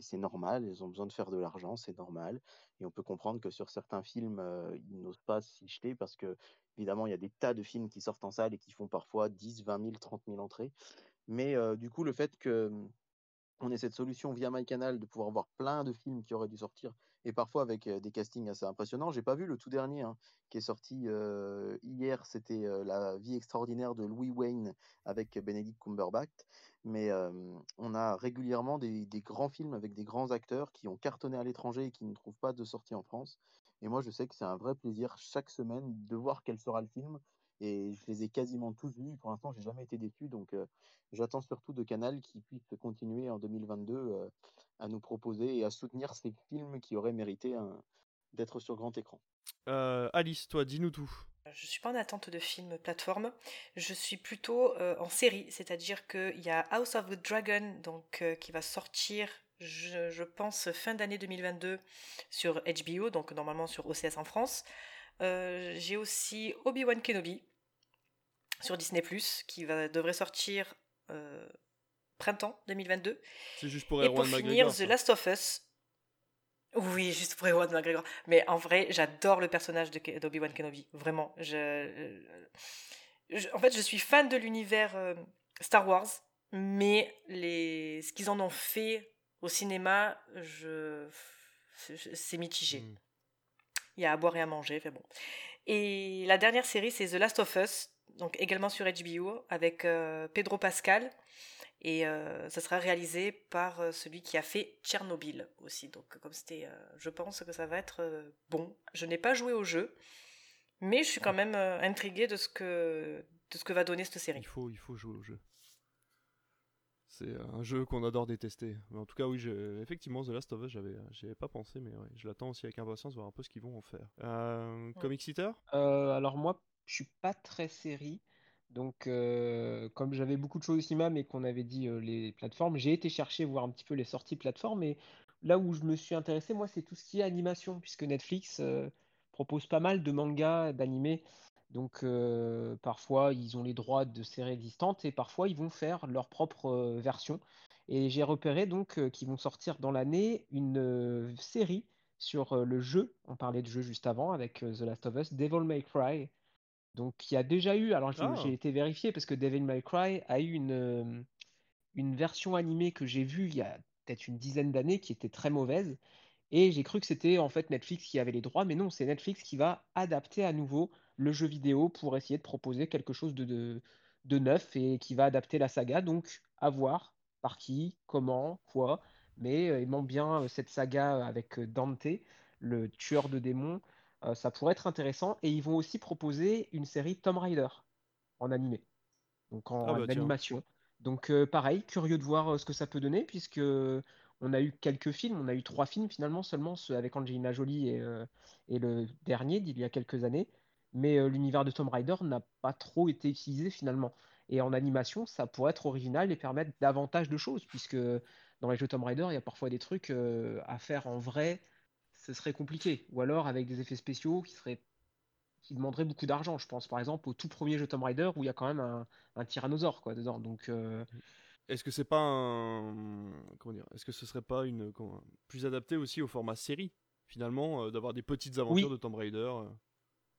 c'est normal, ils ont besoin de faire de l'argent, c'est normal. Et on peut comprendre que sur certains films, euh, ils n'osent pas s'y jeter parce que, évidemment, il y a des tas de films qui sortent en salle et qui font parfois 10, 20 000, 30 000 entrées. Mais euh, du coup, le fait que on ait cette solution via MyCanal de pouvoir voir plein de films qui auraient dû sortir et parfois avec des castings assez impressionnants. J'ai pas vu le tout dernier hein, qui est sorti hier, c'était La vie extraordinaire de Louis Wayne avec Benedict Cumberbatch. Mais on a régulièrement des, grands films avec des grands acteurs qui ont cartonné à l'étranger et qui ne trouvent pas de sortie en France. Et moi, je sais que c'est un vrai plaisir chaque semaine de voir quel sera le film et je les ai quasiment tous vus. Pour l'instant, j'ai jamais été déçu, donc j'attends surtout de Canal qui puisse continuer en 2022 à nous proposer et à soutenir ces films qui auraient mérité d'être sur grand écran. Alice, toi, dis-nous tout. Je suis pas en attente de films plateforme. Je suis plutôt en série, c'est-à-dire qu'il y a House of the Dragon, donc qui va sortir je, pense, fin d'année 2022 sur HBO, donc normalement sur OCS en France. Euh, j'ai aussi Obi-Wan Kenobi sur Disney ⁇ qui va, devrait sortir euh, printemps 2022. C'est juste pour Et pour finir, The Last of Us. Oui, juste pour Ewan McGregor. Mais en vrai, j'adore le personnage d'Obi-Wan Kenobi. Vraiment. Je, en fait, je suis fan de l'univers euh, Star Wars, mais les, ce qu'ils en ont fait au cinéma, je... c'est mitigé. Hmm. Il y a à boire et à manger, fait bon. Et la dernière série, c'est The Last of Us, donc également sur HBO, avec euh, Pedro Pascal. Et euh, ça sera réalisé par euh, celui qui a fait Tchernobyl aussi. Donc, comme c'était, je pense que ça va être bon. Je n'ai pas joué au jeu, mais je suis quand même intriguée de ce que de ce que va donner cette série. Il faut, il faut jouer au jeu. C'est un jeu qu'on adore détester. Mais en tout cas, oui, effectivement, The Last of Us, j'avais, j'avais pas pensé, mais je l'attends aussi avec impatience, voir un peu ce qu'ils vont en faire. Euh, Comic euh, Alors moi, je suis pas très série. Donc, euh, comme j'avais beaucoup de choses au cinéma, mais qu'on avait dit euh, les plateformes, j'ai été chercher voir un petit peu les sorties plateformes. Et là où je me suis intéressé, moi, c'est tout ce qui est animation, puisque Netflix propose pas mal de mangas, d'animés donc euh, parfois ils ont les droits de séries existantes et parfois ils vont faire leur propre euh, version. Et j'ai repéré donc euh, qu'ils vont sortir dans l'année une série sur le jeu. On parlait de jeu juste avant avec The Last of Us, Devil May Cry. Donc il y a déjà eu, alors j'ai ah. été vérifié parce que Devil May Cry a eu une, une version animée que j'ai vue il y a peut-être une dizaine d'années qui était très mauvaise. Et j'ai cru que c'était en fait Netflix qui avait les droits, mais non, c'est Netflix qui va adapter à nouveau le jeu vidéo pour essayer de proposer quelque chose de, de, neuf et qui va adapter la saga. Donc, à voir par qui, comment, quoi. Mais euh, aimant bien euh, cette saga avec euh, Dante, le tueur de démons, ça pourrait être intéressant. Et ils vont aussi proposer une série Tomb Raider en animé, donc en, ah bah animation. Donc pareil, curieux de voir ce que ça peut donner, puisque on a eu quelques films, on a eu trois films finalement seulement, ceux avec Angelina Jolie et, et le dernier d'il y a quelques années mais euh, l'univers de Tomb Raider n'a pas trop été utilisé finalement. Et en animation, ça pourrait être original et permettre davantage de choses, puisque dans les jeux Tomb Raider, il y a parfois des trucs euh, à faire en vrai, ce serait compliqué. Ou alors avec des effets spéciaux qui seraient qui demanderaient beaucoup d'argent. Je pense par exemple au tout premier jeu Tomb Raider où il y a quand même un, un tyrannosaure quoi dedans. Donc euh, est-ce que c'est pas un comment dire Est-ce que ce serait pas une plus adapté aussi au format série finalement d'avoir des petites aventures de Tomb Raider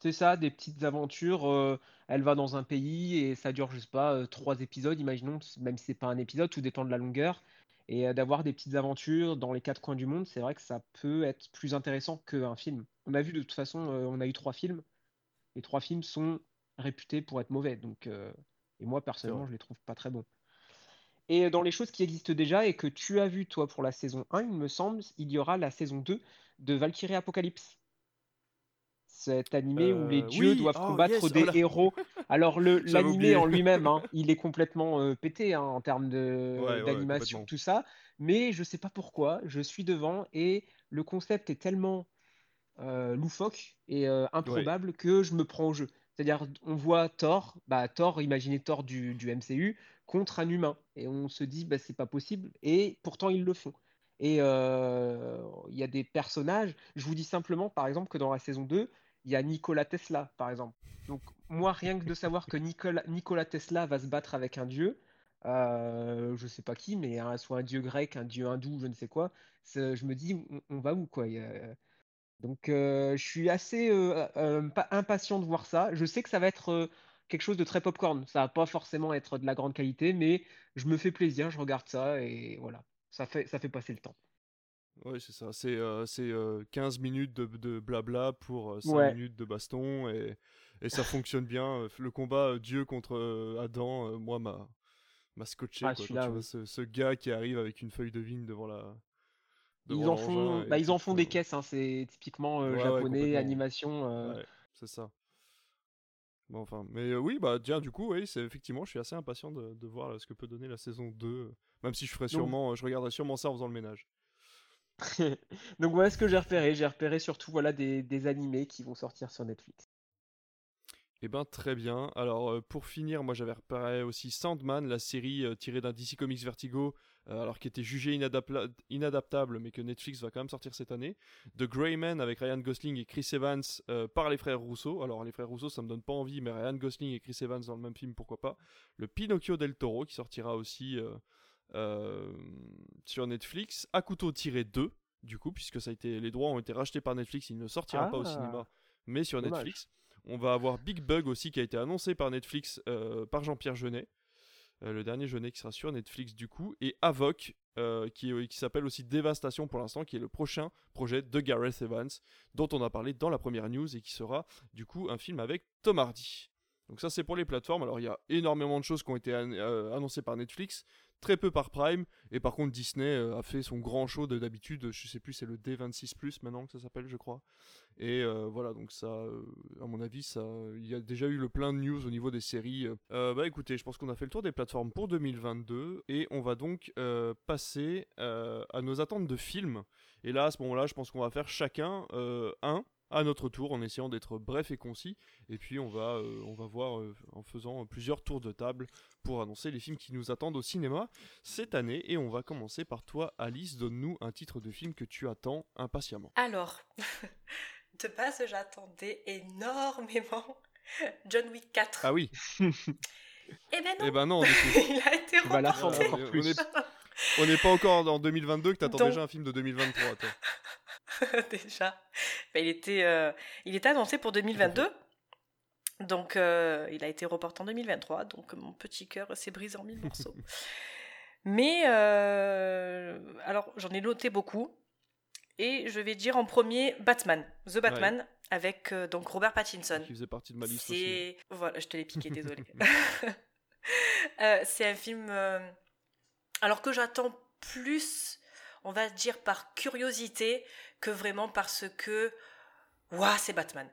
c'est ça, des petites aventures. Euh, elle va dans un pays et ça dure, je sais pas, euh, trois épisodes, imaginons, même si c'est pas un épisode, tout dépend de la longueur. Et euh, d'avoir des petites aventures dans les quatre coins du monde, c'est vrai que ça peut être plus intéressant qu'un film. On a vu de toute façon, on a eu trois films. Les trois films sont réputés pour être mauvais. Donc, et moi, personnellement, je les trouve pas très bons. Et dans les choses qui existent déjà et que tu as vu, toi, pour la saison 1, il me semble, il y aura la saison 2 de Valkyrie Apocalypse cet animé où les euh, dieux doivent oh, combattre des oh héros. Alors le l'animé en lui-même, hein, il est complètement euh, pété hein, en termes de d'animation, tout ça. Mais je sais pas pourquoi, je suis devant et le concept est tellement euh, loufoque et improbable que je me prends au jeu. C'est-à-dire, on voit Thor, bah Thor, imaginez Thor du, du MCU contre un humain, et on se dit, bah c'est pas possible, et pourtant ils le font. Et il y a des personnages, je vous dis simplement, par exemple, que dans la saison 2, il y a Nikola Tesla, par exemple. Donc, moi, rien que de savoir que Nikola, Tesla va se battre avec un dieu, euh, je sais pas qui, mais soit un dieu grec, un dieu hindou, je ne sais quoi, je me dis, on, va où, quoi Donc, euh, je suis assez euh, euh, impatient de voir ça. Je sais que ça va être quelque chose de très popcorn. Ça va pas forcément être de la grande qualité, mais je me fais plaisir, je regarde ça et voilà, ça fait, ça fait passer le temps. Oui, c'est ça. C'est euh, 15 euh, minutes de, de blabla pour 5 euh, minutes de baston et, et ça fonctionne bien. Le combat euh, Dieu contre Adam, moi, m'a, m'a scotché. Ah, quoi, tu vois, ce, ce, gars qui arrive avec une feuille de vigne devant la. ils, en font, bah, ils en font des caisses, hein, c'est typiquement japonais, animation. c'est ça. enfin, mais oui, bah tiens, du coup, oui, c'est effectivement, je suis assez impatient de, de, voir ce que peut donner la saison 2, même si je ferai sûrement, je regarderai sûrement ça en faisant le ménage. Donc voilà ce que j'ai repéré. J'ai repéré surtout voilà des, des, animés qui vont sortir sur Netflix. Eh ben très bien. Alors euh, pour finir, moi j'avais repéré aussi Sandman, la série euh, tirée d'un DC Comics Vertigo, euh, alors qui était jugée inadaptable, mais que Netflix va quand même sortir cette année. The Grey Man avec Ryan Gosling et Chris Evans par les frères Rousseau. Alors les frères Rousseau, ça me donne pas envie, mais Ryan Gosling et Chris Evans dans le même film, pourquoi pas. Le Pinocchio del Toro qui sortira aussi sur Netflix. À couteau tiré 2, du coup, puisque ça a été, les droits ont été rachetés par Netflix, il ne sortira pas au ah. cinéma, mais sur Netflix. On va avoir Big Bug aussi qui a été annoncé par Netflix euh, par Jean-Pierre Jeunet. Euh, le dernier Jeunet qui sera sur Netflix du coup. Et Avoc euh, qui, qui s'appelle aussi Dévastation pour l'instant, qui est le prochain projet de Gareth Evans dont on a parlé dans la première news et qui sera du coup un film avec Tom Hardy. Donc ça c'est pour les plateformes. Alors il y a énormément de choses qui ont été annoncées par Netflix très peu par Prime. Et par contre, Disney euh, a fait son grand show de d'habitude. Je sais plus, c'est le D26 Plus maintenant que ça s'appelle, je crois. Et euh, voilà, donc ça, euh, à mon avis, ça, il y a déjà eu le plein de news au niveau des séries. bah écoutez, je pense qu'on a fait le tour des plateformes pour 2022 et on va donc passer à nos attentes de films. Et là, à ce moment-là, je pense qu'on va faire chacun un à notre tour en essayant d'être bref et concis. Et puis on va, euh, on va voir euh, en faisant plusieurs tours de table pour annoncer les films qui nous attendent au cinéma cette année. Et on va commencer par toi, Alice. Donne-nous un titre de film que tu attends impatiemment. Alors, de base, j'attendais énormément John Wick 4. Ah oui. Eh ben non. Eh ben non, Il a été reporté. On n'est pas encore en 2022 que tu attends déjà un film de 2023, toi. déjà. il, était, euh, il était annoncé pour 2022. Donc, euh, il a été reporté en 2023. Donc, mon petit cœur s'est brisé en mille morceaux. Mais, euh, alors, j'en ai noté beaucoup. Et je vais dire en premier Batman, The Batman, avec donc Robert Pattinson. Qui faisait partie de ma liste aussi. Voilà, je te l'ai piqué, désolé. c'est un film. alors que j'attends plus on va dire par curiosité que vraiment parce que, waouh, c'est Batman.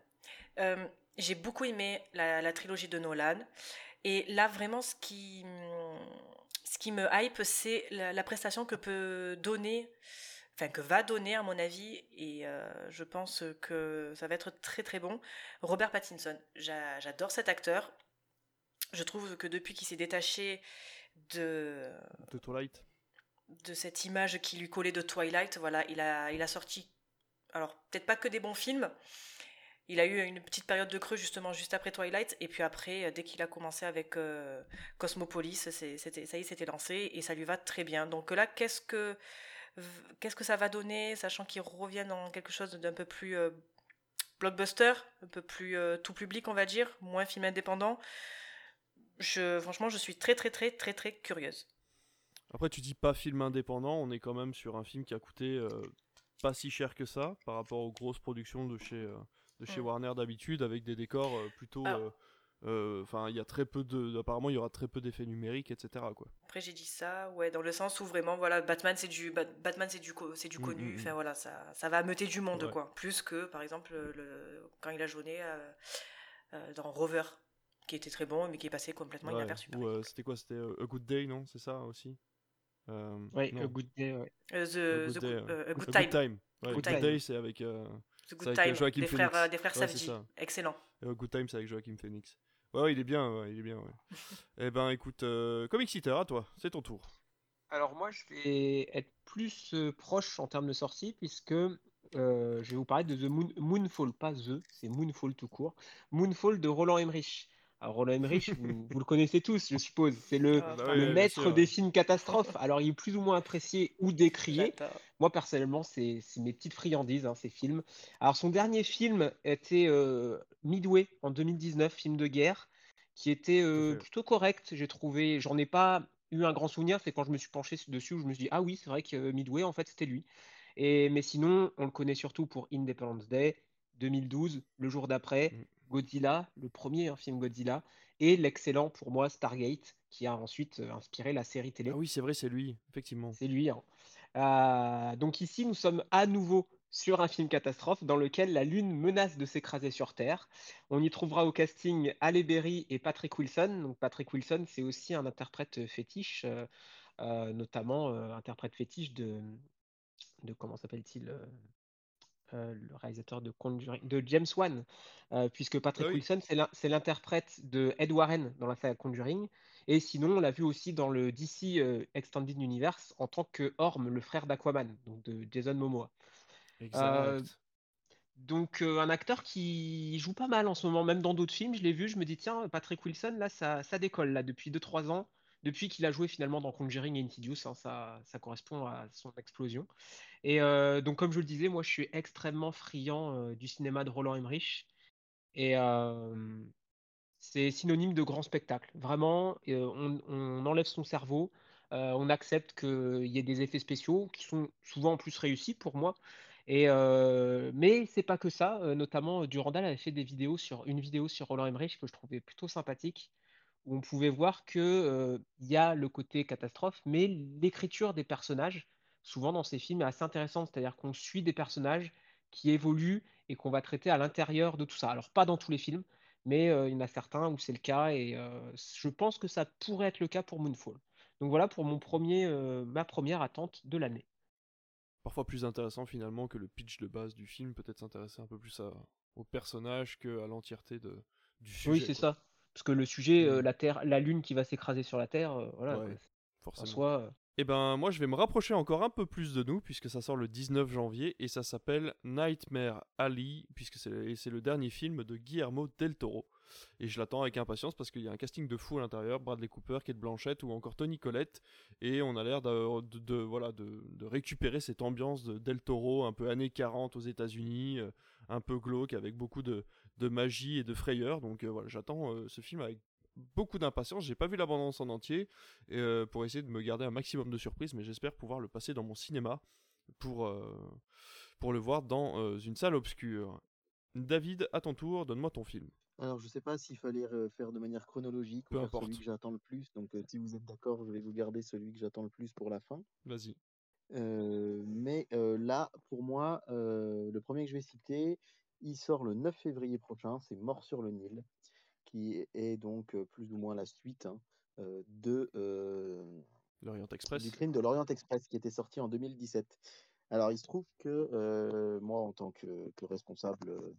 Euh, j'ai beaucoup aimé la, trilogie de Nolan. Et là, vraiment, ce qui, ce qui me hype, c'est la, prestation que peut donner, enfin, que va donner, à mon avis, et euh, je pense que ça va être très très bon, Robert Pattinson. J'adore cet acteur. Je trouve que depuis qu'il s'est détaché de. De Twilight de cette image qui lui collait de Twilight. Voilà, il a, il a sorti, alors peut-être pas que des bons films. Il a eu une petite période de creux justement juste après Twilight et puis après dès qu'il a commencé avec euh, Cosmopolis, ça y est, c'était lancé et ça lui va très bien. Donc là, qu'est-ce que qu'est-ce que ça va donner, sachant qu'il revient dans quelque chose d'un peu plus euh, blockbuster, un peu plus euh, tout public, on va dire, moins film indépendant? Je, franchement, je suis très très très très très curieuse. Après, tu dis pas film indépendant, on est quand même sur un film qui a coûté euh, pas si cher que ça par rapport aux grosses productions de chez, euh, de chez mm. Warner d'habitude, avec des décors euh, plutôt. Enfin, il y a très peu de. Apparemment, il y aura très peu d'effets numériques, etc. Quoi. Après, j'ai dit ça, ouais, dans le sens où vraiment, voilà, Batman, c'est du, Batman, c'est du, c'est du mm, connu. Mm, enfin, voilà, ça, ça va ameuter du monde, quoi. Plus que, par exemple, le, quand il a joué dans Rover, qui était très bon, mais qui est passé complètement inaperçu. c'était quoi C'était A Good Day, non C'est ça aussi? euh, oui, A Good Day, ouais. Euh, the, the, euh, good, Time. Good Time. Good, Day, c'est avec, the good time. Joachim des Phoenix. Frères, des frères Savdi. Excellent. good Time, c'est avec Joachim Phoenix. Ouais, il est bien, ouais, il est bien, ouais. eh ben, écoute, euh, Comic Citer, à toi, c'est ton tour. Alors moi, je vais être plus proche en termes de sortie, puisque euh, je vais vous parler de The Moon, Moonfall, pas The, c'est Moonfall tout court. Moonfall de Roland Emmerich. Alors Roland Emmerich, vous, le connaissez tous, je suppose. C'est le, ah, bah maître des films catastrophes. Alors, il est plus ou moins apprécié ou décrié. Moi, personnellement, c'est mes petites friandises, hein, ces films. Alors, son dernier film était euh, Midway en 2019, film de guerre, qui était euh, plutôt correct, j'ai trouvé. J'en ai pas eu un grand souvenir. C'est quand je me suis penché dessus où je me suis dit, ah oui, c'est vrai que Midway, en fait, c'était lui. Et, mais sinon, on le connaît surtout pour Independence Day, 2012, le jour d'après, mm. Godzilla, le premier hein, film Godzilla, et l'excellent pour moi Stargate, qui a ensuite euh, inspiré la série télé. Ah oui, c'est vrai, c'est lui, effectivement. C'est lui. Hein. Euh, donc ici, nous sommes à nouveau sur un film catastrophe dans lequel la Lune menace de s'écraser sur Terre. On y trouvera au casting Halle Berry et Patrick Wilson. Donc Patrick Wilson, c'est aussi un interprète fétiche, euh, euh, notamment interprète fétiche de, de comment s'appelle-t-il le réalisateur de, de James Wan, puisque Patrick Wilson, c'est l'interprète de Ed Warren dans la saga Conjuring. Et sinon, on l'a vu aussi dans le DC Extended Universe en tant que Orm, le frère d'Aquaman, donc de Jason Momoa. Euh, donc euh, un acteur qui joue pas mal en ce moment, même dans d'autres films, je l'ai vu, je me dis tiens, Patrick Wilson, là, ça, ça décolle là depuis 2-3 ans, depuis qu'il a joué finalement dans Conjuring et Insidious, hein, ça, ça, correspond à son explosion. Et euh, donc comme je le disais, moi je suis extrêmement friand du cinéma de Roland Emmerich. Et c'est synonyme de grand spectacle. Vraiment, on, enlève son cerveau, on accepte qu'il y ait des effets spéciaux qui sont souvent en plus réussis pour moi. Et euh, mais c'est pas que ça. Euh, notamment, Durandal avait fait des vidéos sur une vidéo sur Roland Emmerich que je trouvais plutôt sympathique, où on pouvait voir que euh, il y a le côté catastrophe, mais l'écriture des personnages, souvent dans ces films, est assez intéressante. C'est-à-dire qu'on suit des personnages qui évoluent et qu'on va traiter à l'intérieur de tout ça. Alors pas dans tous les films, mais il y en a certains où c'est le cas, et je pense que ça pourrait être le cas pour Moonfall. Donc voilà pour mon premier, ma première attente de l'année parfois plus intéressant finalement que le pitch de base du film, peut-être s'intéresser un peu plus à, au personnage qu'à l'entièreté de, du sujet. Oui, c'est ça. Parce que le sujet, euh, mm. la Terre, la Lune qui va s'écraser sur la Terre, euh, voilà. forcément. Euh, eh ben, moi, je vais me rapprocher encore un peu plus de nous, puisque ça sort le 19 janvier, et ça s'appelle Nightmare Alley, puisque c'est le dernier film de Guillermo del Toro. Et je l'attends avec impatience parce qu'il y a un casting de fou à l'intérieur, Bradley Cooper, Kate Blanchett ou encore Tony Collette, et on a l'air de, voilà, de, récupérer cette ambiance de Del Toro, un peu années 40 aux États-Unis, un peu glauque, avec beaucoup de, magie et de frayeur. Donc euh, voilà, j'attends euh, ce film avec beaucoup d'impatience. J'ai pas vu l'abondance en entier pour essayer de me garder un maximum de surprises, mais j'espère pouvoir le passer dans mon cinéma pour, pour le voir dans une salle obscure. David, à ton tour, donne-moi ton film. Alors, je sais pas s'il fallait faire de manière chronologique ou faire celui que j'attends le plus. Donc, si vous êtes d'accord, je vais vous garder celui que j'attends le plus pour la fin. Vas-y. mais là, pour moi, le premier que je vais citer, il sort le 9 février prochain. C'est Mort sur le Nil, qui est donc plus ou moins la suite hein, de l'Orient Express. du crime de l'Orient Express, qui était sorti en 2017. Alors, il se trouve que moi, en tant que, que responsable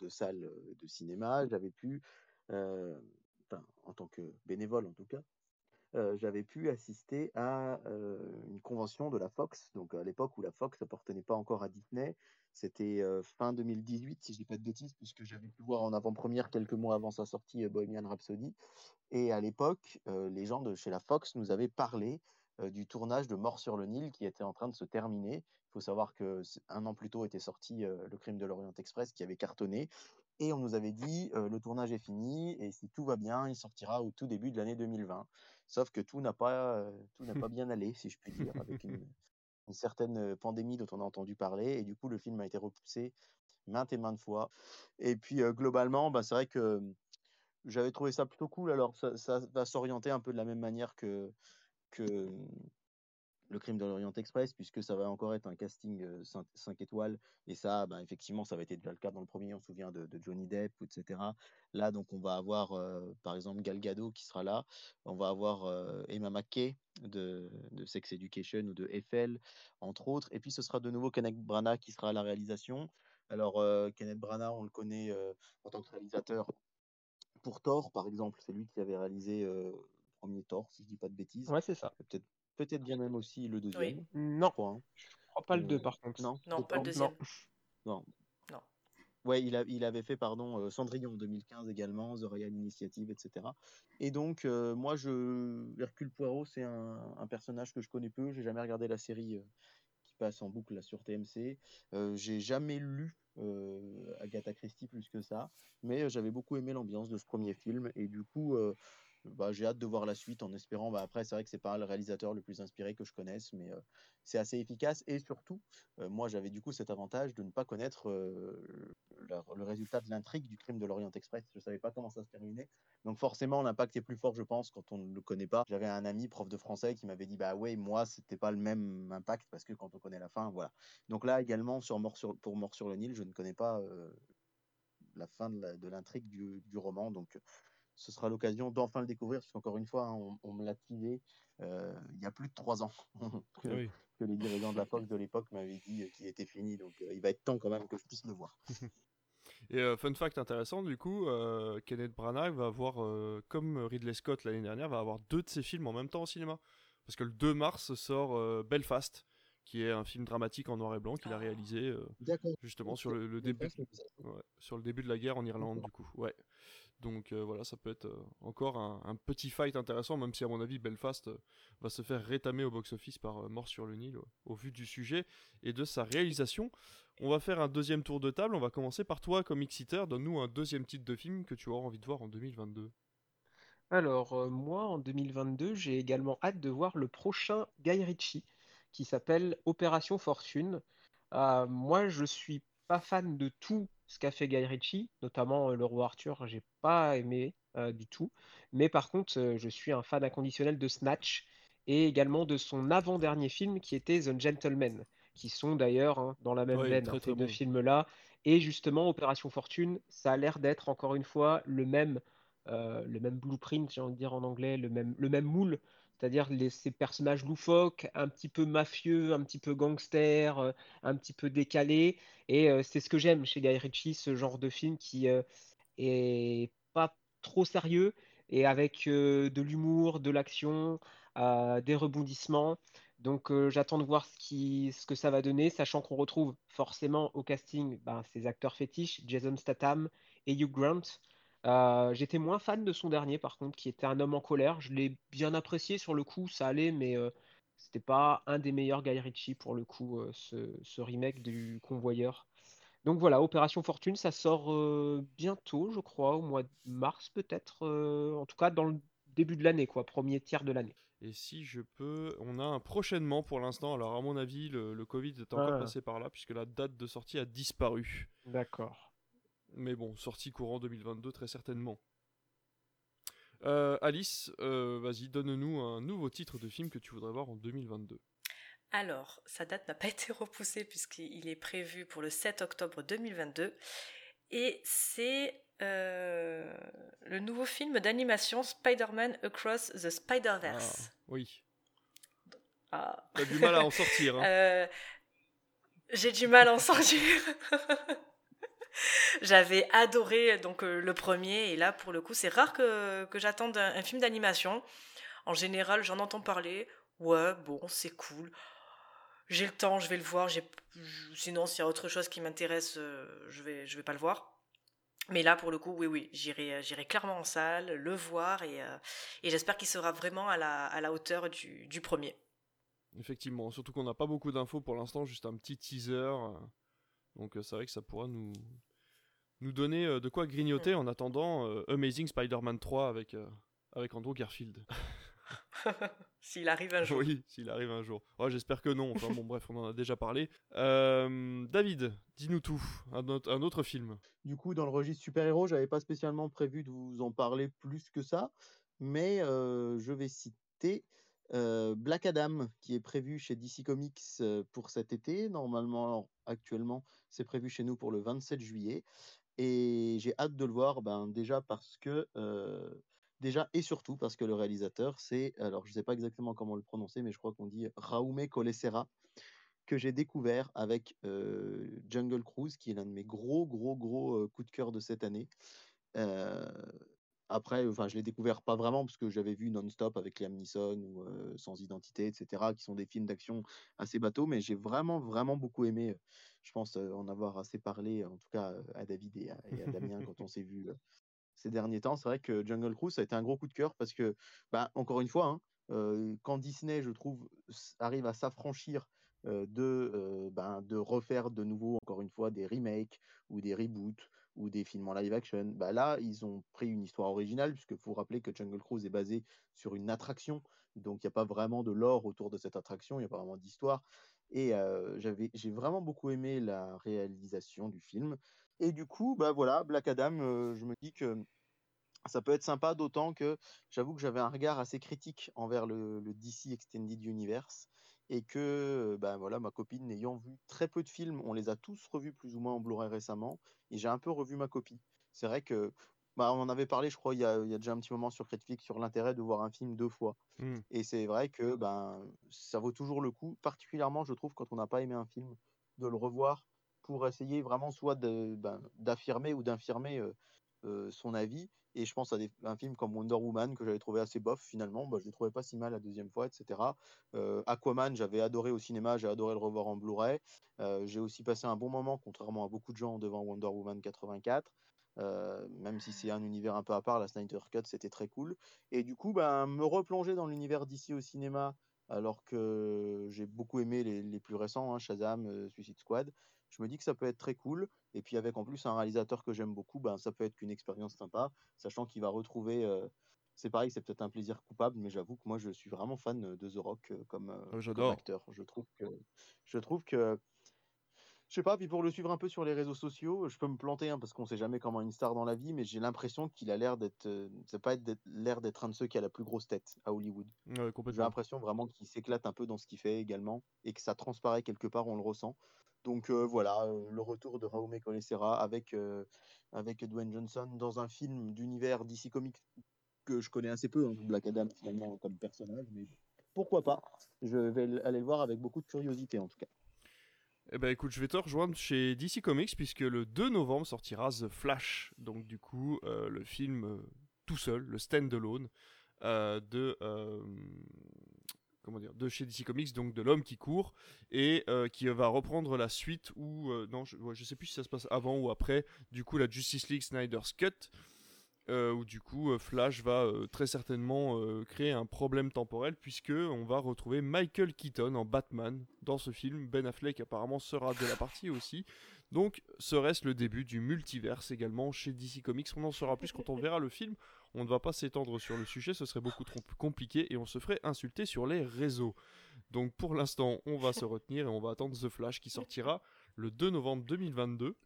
de salle de cinéma, j'avais pu, en tant que bénévole en tout cas, j'avais pu assister à une convention de la Fox, donc à l'époque où la Fox n'appartenait pas encore à Disney. C'était fin 2018, si je dis pas de bêtises, puisque j'avais pu voir en avant-première quelques mois avant sa sortie Bohemian Rhapsody. Et à l'époque, les gens de chez la Fox nous avaient parlé du tournage de Mort sur le Nil qui était en train de se terminer il faut savoir que un an plus tôt était sorti Le Crime de l'Orient Express qui avait cartonné. Et on nous avait dit le tournage est fini et si tout va bien, il sortira au tout début de l'année 2020. Sauf que tout n'a pas, tout n'a pas bien allé, si je puis dire, avec une, certaine pandémie dont on a entendu parler. Et du coup, le film a été repoussé maintes et maintes fois. Et puis, globalement, bah, c'est vrai que j'avais trouvé ça plutôt cool. Alors, ça, va s'orienter un peu de la même manière que, que, le crime de l'Orient Express, puisque ça va encore être un casting 5, étoiles. Et ça, bah, effectivement, ça avait été déjà le cas dans le premier, on se souvient de, Johnny Depp, etc. Là, donc, on va avoir, par exemple, Gal Gadot qui sera là. On va avoir Emma McKay de, Sex Education ou de Eiffel, entre autres. Et puis, ce sera de nouveau Kenneth Branagh qui sera à la réalisation. Alors, Kenneth Branagh, on le connaît en tant que réalisateur pour Thor, par exemple. C'est lui qui avait réalisé le premier Thor, si je dis pas de bêtises. Ouais, c'est ça. Peut-être Peut-être bien même aussi le deuxième. Non. Je crois, hein. crois pas le 2 par contre. Non, non pas le deuxième. Non. non. Ouais, il, a, il avait fait pardon euh, Cendrillon en 2015 également, The Royal Initiative, etc. Et donc, euh, moi, je Hercule Poirot, c'est un, un, personnage que je connais peu. J'ai jamais regardé la série euh, qui passe en boucle là, sur TMC. J'ai jamais lu Agatha Christie plus que ça, mais j'avais beaucoup aimé l'ambiance de ce premier film. Et du coup, bah, j'ai hâte de voir la suite en espérant. Bah, après, c'est vrai que c'est pas le réalisateur le plus inspiré que je connaisse, mais c'est assez efficace. Et surtout, moi, j'avais du coup cet avantage de ne pas connaître le, résultat de l'intrigue du crime de l'Orient Express. Je savais pas comment ça se terminait. Donc forcément, l'impact est plus fort, je pense, quand on ne le connaît pas. J'avais un ami, prof de français, qui m'avait dit, bah ouais, moi, c'était pas le même impact parce que quand on connaît la fin, voilà. Donc là, également, sur Mort sur, pour Mort sur le Nil, je ne connais pas la fin de l'intrigue du, du, roman. Donc ce sera l'occasion d'enfin le découvrir, parce qu'encore une fois, hein, on, me l'a teasé euh, il y a plus de trois ans que, les dirigeants de la Fox de l'époque m'avaient dit qu'il était fini. Donc euh, il va être temps quand même que je puisse le voir. Et euh, fun fact intéressant, du coup, Kenneth Branagh va avoir, comme Ridley Scott l'année dernière, va avoir deux de ses films en même temps au cinéma. Parce que le 2 mars sort Belfast, qui est un film dramatique en noir et blanc qu'il a ah. réalisé justement sur le, début, sur le début de la guerre en Irlande, du coup. Ouais. Donc euh, voilà, ça peut être euh, encore un, petit fight intéressant, même si à mon avis Belfast euh, va se faire rétamer au box-office par Mort sur le Nil au vu du sujet et de sa réalisation. On va faire un deuxième tour de table, on va commencer par toi comme Exeter, donne-nous un deuxième titre de film que tu auras envie de voir en 2022. Alors moi en 2022 j'ai également hâte de voir le prochain Guy Ritchie qui s'appelle Opération Fortune. moi je suis pas fan de tout ce qu'a fait Guy Ritchie, notamment euh, Le Roi Arthur, j'ai pas aimé euh, du tout. Mais par contre, euh, je suis un fan inconditionnel de Snatch et également de son avant-dernier film qui était The Gentleman, qui sont d'ailleurs hein, dans la même veine, ces deux films-là. Et justement, Opération Fortune, ça a l'air d'être encore une fois le même, le même blueprint, j'ai envie de dire en anglais, le même, le même moule c'est-à-dire ces personnages loufoques, un petit peu mafieux, un petit peu gangster, euh, un petit peu décalés. Et euh, c'est ce que j'aime chez Guy Ritchie, ce genre de film qui euh, est pas trop sérieux et avec de l'humour, de l'action, des rebondissements. Donc j'attends de voir ce, que ça va donner, sachant qu'on retrouve forcément au casting ben, ses acteurs fétiches, Jason Statham et Hugh Grant. Euh, j'étais moins fan de son dernier, par contre, qui était Un homme en colère. Je l'ai bien apprécié sur le coup, ça allait, mais euh, c'était pas un des meilleurs Guy Ritchie pour le coup, euh, ce, remake du Convoyeur. Donc voilà, Opération Fortune, ça sort bientôt, je crois, au mois de mars peut-être, en tout cas dans le début de l'année, quoi, premier tiers de l'année. Et si je peux, on a un prochainement pour l'instant. Alors à mon avis, le, Covid est encore ah. passé par là puisque la date de sortie a disparu. D'accord. Mais bon, sortie courant 2022 très certainement. Euh, Alice, euh, vas-y, donne-nous un nouveau titre de film que tu voudrais voir en 2022. Alors, sa date n'a pas été repoussée puisqu'il est prévu pour le 7 octobre 2022. Et c'est euh, le nouveau film d'animation Spider-Man Across the Spider-Verse. Ah, oui. Ah. T'as du mal à en sortir. Hein. J'ai du mal à en sortir. J'avais adoré donc euh, le premier et là pour le coup c'est rare que, j'attende un, film d'animation. En général j'en entends parler. Ouais bon c'est cool. J'ai le temps, je vais le voir. Sinon s'il y a autre chose qui m'intéresse, euh, je vais je vais pas le voir. Mais là, pour le coup, oui, oui, j'irai, euh, j'irai clairement en salle, le voir, et, et j'espère qu'il sera vraiment à la, à la hauteur du premier. Effectivement, surtout qu'on n'a pas beaucoup d'infos pour l'instant, juste un petit teaser. Donc c'est vrai que ça pourra nous, nous donner euh, de quoi grignoter en attendant euh, Amazing Spider-Man 3 avec, euh, avec Andrew Garfield. s'il arrive un jour. Oui, s'il arrive un jour. Oh, J'espère que non. Enfin bon, bref, on en a déjà parlé. David, dis-nous tout. Un, un, autre film. Du coup, dans le registre super-héros, j'avais pas spécialement prévu de vous en parler plus que ça, mais je vais citer Black Adam, qui est prévu chez DC Comics pour cet été. Normalement, actuellement, c'est prévu chez nous pour le 27 juillet. Et j'ai hâte de le voir, ben, déjà parce que, déjà et surtout parce que le réalisateur, c'est, alors je sais pas exactement comment le prononcer, mais je crois qu'on dit Raume Colessera, que j'ai découvert avec Jungle Cruise, qui est l'un de mes gros, gros, gros coups de cœur de cette année. Après, enfin, je l'ai découvert pas vraiment parce que j'avais vu Non-Stop avec Liam Neeson ou Sans Identité, etc., qui sont des films d'action assez bateaux, mais j'ai vraiment, vraiment beaucoup aimé je pense en avoir assez parlé, en tout cas à David et à, Damien quand on s'est vu ces derniers temps. C'est vrai que Jungle Cruise, ça a été un gros coup de cœur parce que, bah, encore une fois, hein, quand Disney, je trouve, arrive à s'affranchir de, ben, de refaire de nouveau, encore une fois, des remakes ou des reboots ou des films en live action. Bah là, ils ont pris une histoire originale, puisque faut rappeler que Jungle Cruise est basé sur une attraction, donc il n'y a pas vraiment de lore autour de cette attraction, il n'y a pas vraiment d'histoire. Et j'avais, j'ai vraiment beaucoup aimé la réalisation du film. Et du coup, bah voilà, Black Adam, je me dis que ça peut être sympa, d'autant que j'avoue que j'avais un regard assez critique envers le DC Extended Universe et que bah voilà, ma copine n'ayant vu très peu de films, on les a tous revus plus ou moins en Blu-ray récemment, et j'ai un peu revu ma copie. C'est vrai que bah, on en avait parlé, je crois, il y, a, il y a déjà un petit moment sur Critique sur l'intérêt de voir un film deux fois. Mmh. Et c'est vrai que ben, ça vaut toujours le coup, particulièrement, je trouve, quand on n'a pas aimé un film, de le revoir pour essayer vraiment soit ben, d'affirmer ou d'infirmer son avis. Et je pense à un film comme Wonder Woman que j'avais trouvé assez bof finalement. Bah, je ne trouvais pas si mal la deuxième fois, etc. Aquaman, j'avais adoré au cinéma, j'ai adoré le revoir en Blu-ray. j'ai aussi passé un bon moment, contrairement à beaucoup de gens, devant Wonder Woman 84. même si c'est un univers un peu à part, la Snyder Cut, c'était très cool. Et du coup, ben, me replonger dans l'univers d'ici au cinéma, alors que j'ai beaucoup aimé les, plus récents, hein, Shazam, Suicide Squad, je me dis que ça peut être très cool. Et puis avec en plus un réalisateur que j'aime beaucoup, ben, ça peut être qu'une expérience sympa, sachant qu'il va retrouver... c'est pareil, c'est peut-être un plaisir coupable, mais j'avoue que moi je suis vraiment fan de The Rock comme, oh, acteur. Je trouve que, je trouve que je sais pas, puis pour le suivre un peu sur les réseaux sociaux, je peux me planter hein, parce qu'on sait jamais comment une star dans la vie, mais j'ai l'impression qu'il a l'air d'être, c'est pas l'air d'être un de ceux qui a la plus grosse tête à Hollywood. j'ai l'impression vraiment qu'il s'éclate un peu dans ce qu'il fait également et que ça transparaît quelque part, on le ressent. Donc voilà, le retour de Raume Colessera avec, avec Dwayne Johnson dans un film d'univers DC Comics que je connais assez peu, hein, Black Adam finalement comme personnage, mais pourquoi pas Je vais aller le voir avec beaucoup de curiosité en tout cas. Eh ben écoute, je vais te rejoindre chez DC Comics puisque le 2 novembre sortira The Flash, donc du coup le film tout seul, le stand-alone de comment dire, de chez DC Comics, donc de l'homme qui court, et euh, qui va reprendre la suite où, euh, non, je, ne sais plus si ça se passe avant ou après, du coup la Justice League Snyder's Cut, euh, où du coup Flash va très certainement créer un problème temporel puisque on va retrouver Michael Keaton en Batman dans ce film. Ben Affleck apparemment sera de la partie aussi. Donc serait-ce le début du multiverse également chez DC Comics On en saura plus quand on verra le film. On ne va pas s'étendre sur le sujet, ce serait beaucoup trop compliqué et on se ferait insulter sur les réseaux. Donc pour l'instant, on va se retenir et on va attendre The Flash qui sortira le 2 novembre 2022.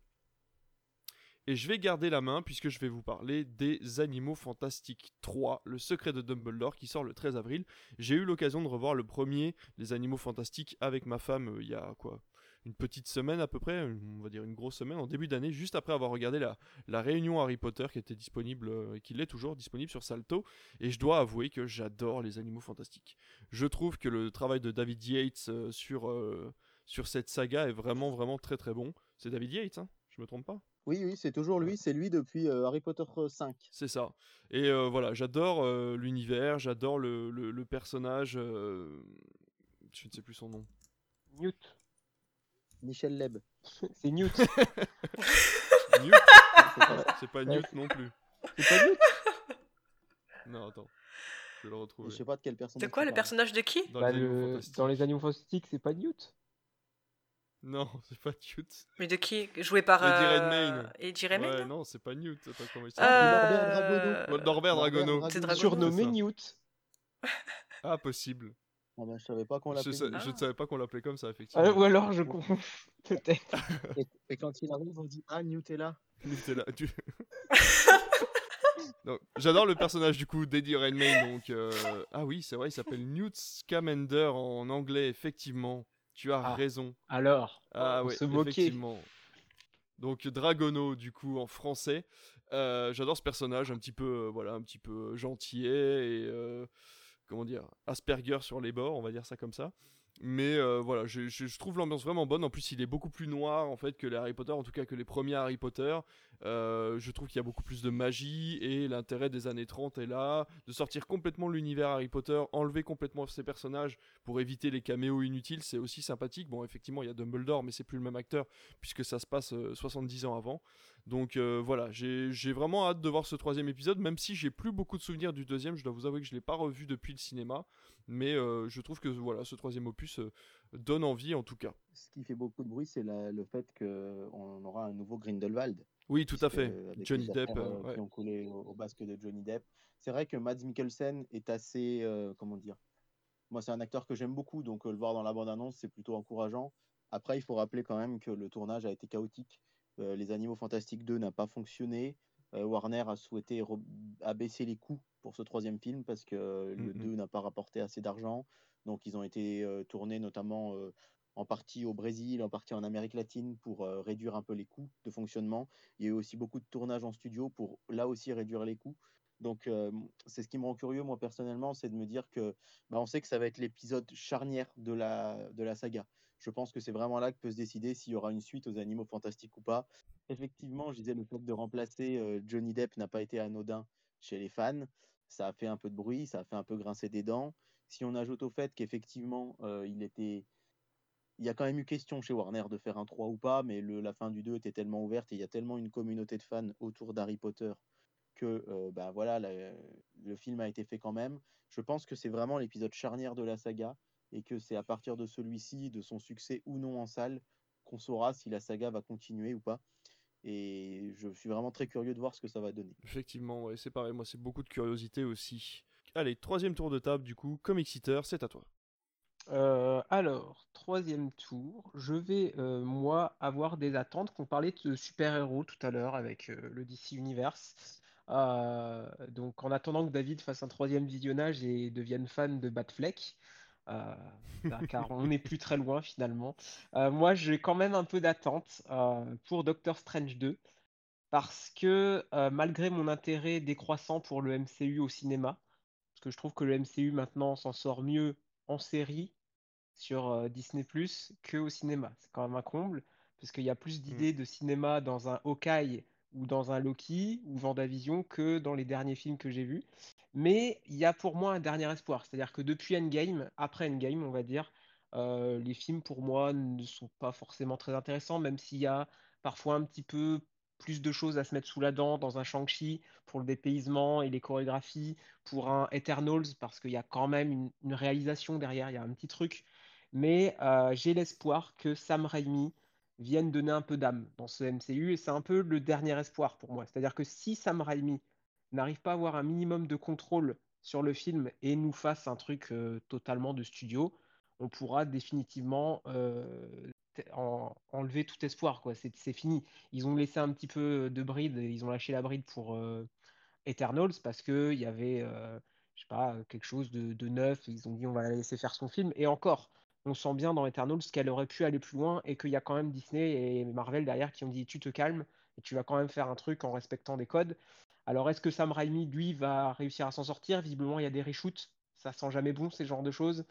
Et je vais garder la main puisque je vais vous parler des Animaux Fantastiques 3, le secret de Dumbledore qui sort le 13 avril. J'ai eu l'occasion de revoir le premier, les Animaux Fantastiques, avec ma femme euh, il y a quoi? Une petite semaine à peu près, on va dire une grosse semaine, en début d'année, juste après avoir regardé la, la réunion Harry Potter qui était disponible, euh, et qui l'est toujours disponible sur Salto, et je dois avouer que j'adore les animaux fantastiques. Je trouve que le travail de David Yates euh, sur, euh, sur cette saga est vraiment, vraiment très très bon. C'est David Yates, hein je me trompe pas? Oui, oui, c'est toujours lui, c'est lui depuis Harry Potter 5. C'est ça. Et voilà, j'adore l'univers, j'adore le, le, le, personnage. je ne sais plus son nom. Newt. Michel Leb. C'est Newt. Newt C'est pas, Newt non plus. C'est pas Newt Non, attends. Je vais le retrouver. Je sais pas de quel personnage. De quoi, le personnage de qui dans, les bah, dans, les Animaux Fantastiques, c'est pas Newt Non, c'est pas Newt. Mais de qui Joué par. Eddie euh... Redmayne. Eddie Redmayne Ouais, non, c'est pas Newt. Attends, comment il s'appelle euh... Norbert Dragono. C'est Dragono. Surnommé Newt. Ah, possible. Ah bah, je savais pas qu'on l'appelait. Je, ne savais pas qu'on l'appelait comme ça, effectivement. Ah, ou alors je confonds. Peut-être. Et, quand il arrive, on dit Ah, Nutella. Nutella. Tu... J'adore le personnage du coup d'Eddie Redmayne. Donc, euh, Ah oui, c'est vrai, il s'appelle Newt Scamander en anglais, effectivement. Tu as ah, raison. Alors, ah, ouais, se effectivement. Donc Dragono, du coup, en français. Euh, j'adore ce personnage, un petit peu, euh, voilà, un petit peu gentil et comment dire, Asperger sur les bords, on va dire ça comme ça. Mais euh, voilà, je, trouve l'ambiance vraiment bonne. En plus, il est beaucoup plus noir en fait que les Harry Potter, en tout cas que les premiers Harry Potter. Euh, je trouve qu'il y a beaucoup plus de magie et l'intérêt des années 30 est là. De sortir complètement l'univers Harry Potter, enlever complètement ses personnages pour éviter les caméos inutiles, c'est aussi sympathique. Bon, effectivement, il y a Dumbledore, mais c'est plus le même acteur puisque ça se passe 70 euh, ans avant. Donc voilà, j'ai vraiment hâte de voir ce troisième épisode, même si j'ai plus beaucoup de souvenirs du deuxième. Je dois vous avouer que je l'ai pas revu depuis le cinéma. Mais je trouve que voilà, ce troisième opus donne envie en tout cas. Ce qui fait beaucoup de bruit, c'est le fait qu'on aura un nouveau Grindelwald. Oui, tout à fait. Johnny Depp. qui ont coulé au, basque de Johnny Depp. C'est vrai que Mads Mikkelsen est assez. comment dire Moi, c'est un acteur que j'aime beaucoup, donc le voir dans la bande-annonce, c'est plutôt encourageant. Après, il faut rappeler quand même que le tournage a été chaotique. les Animaux Fantastiques 2 n'a pas fonctionné. Warner a souhaité abaisser les coûts pour ce troisième film parce que le 2 mmh n'a pas rapporté assez d'argent. Donc, ils ont été tournés notamment en partie au Brésil, en partie en Amérique latine pour réduire un peu les coûts de fonctionnement. Il y a eu aussi beaucoup de tournages en studio pour là aussi réduire les coûts. Donc, c'est ce qui me rend curieux, moi personnellement, c'est de me dire que bah, on sait que ça va être l'épisode charnière de la, de la saga. Je pense que c'est vraiment là que peut se décider s'il y aura une suite aux Animaux Fantastiques ou pas. Effectivement, je disais, le fait de remplacer Johnny Depp n'a pas été anodin chez les fans. Ça a fait un peu de bruit, ça a fait un peu grincer des dents. Si on ajoute au fait qu'effectivement, il était il y a quand même eu question chez Warner de faire un 3 ou pas, mais la fin du 2 était tellement ouverte et il y a tellement une communauté de fans autour d'Harry Potter que ben voilà, le film a été fait quand même. Je pense que c'est vraiment l'épisode charnière de la saga et que c'est à partir de celui-ci, de son succès ou non en salle, qu'on saura si la saga va continuer ou pas. Et je suis vraiment très curieux de voir ce que ça va donner. Effectivement, ouais, c'est pareil, moi c'est beaucoup de curiosité aussi. Allez, troisième tour de table du coup, Comic Seater, c'est à toi. Euh, alors, troisième tour, je vais euh, moi avoir des attentes. qu'on parlait de super-héros tout à l'heure avec euh, le DC Universe. donc, en attendant que David fasse un troisième visionnage et devienne fan de Batfleck, bah, car on n'est plus très loin finalement. moi, j'ai quand même un peu d'attente pour Doctor Strange 2 parce que malgré mon intérêt décroissant pour le MCU au cinéma, parce que je trouve que le MCU maintenant s'en sort mieux en série sur euh, Disney Plus que au cinéma. C'est quand même un comble, parce qu'il y a plus d'idées mm. de cinéma dans un Hawkeye ou dans un Loki ou Vendavision que dans les derniers films que j'ai vus. Mais il y a pour moi un dernier espoir, c'est-à-dire que depuis Endgame, après Endgame, on va dire, euh, les films pour moi ne sont pas forcément très intéressants, même s'il y a parfois un petit peu plus de choses à se mettre sous la dent dans un Shang-Chi pour le dépaysement et les chorégraphies, pour un Eternals, parce qu'il y a quand même une, réalisation derrière, il y a un petit truc. Mais euh, j'ai l'espoir que Sam Raimi vienne donner un peu d'âme dans ce MCU, et c'est un peu le dernier espoir pour moi. C'est-à-dire que si Sam Raimi n'arrive pas à avoir un minimum de contrôle sur le film et nous fasse un truc euh, totalement de studio, on pourra définitivement euh, enlever tout espoir. quoi. C'est fini. Ils ont laissé un petit peu de bride, ils ont lâché la bride pour euh, Eternals parce qu'il y avait, quelque chose de, neuf. Ils ont dit on va la laisser faire son film. Et encore, on sent bien dans Eternals qu'elle aurait pu aller plus loin et qu'il y a quand même Disney et Marvel derrière qui ont dit tu te calmes et tu vas quand même faire un truc en respectant des codes. Alors est-ce que Sam Raimi, lui, va réussir à s'en sortir? Visiblement, il y a des reshoots. Ça sent jamais bon, ces genres de choses.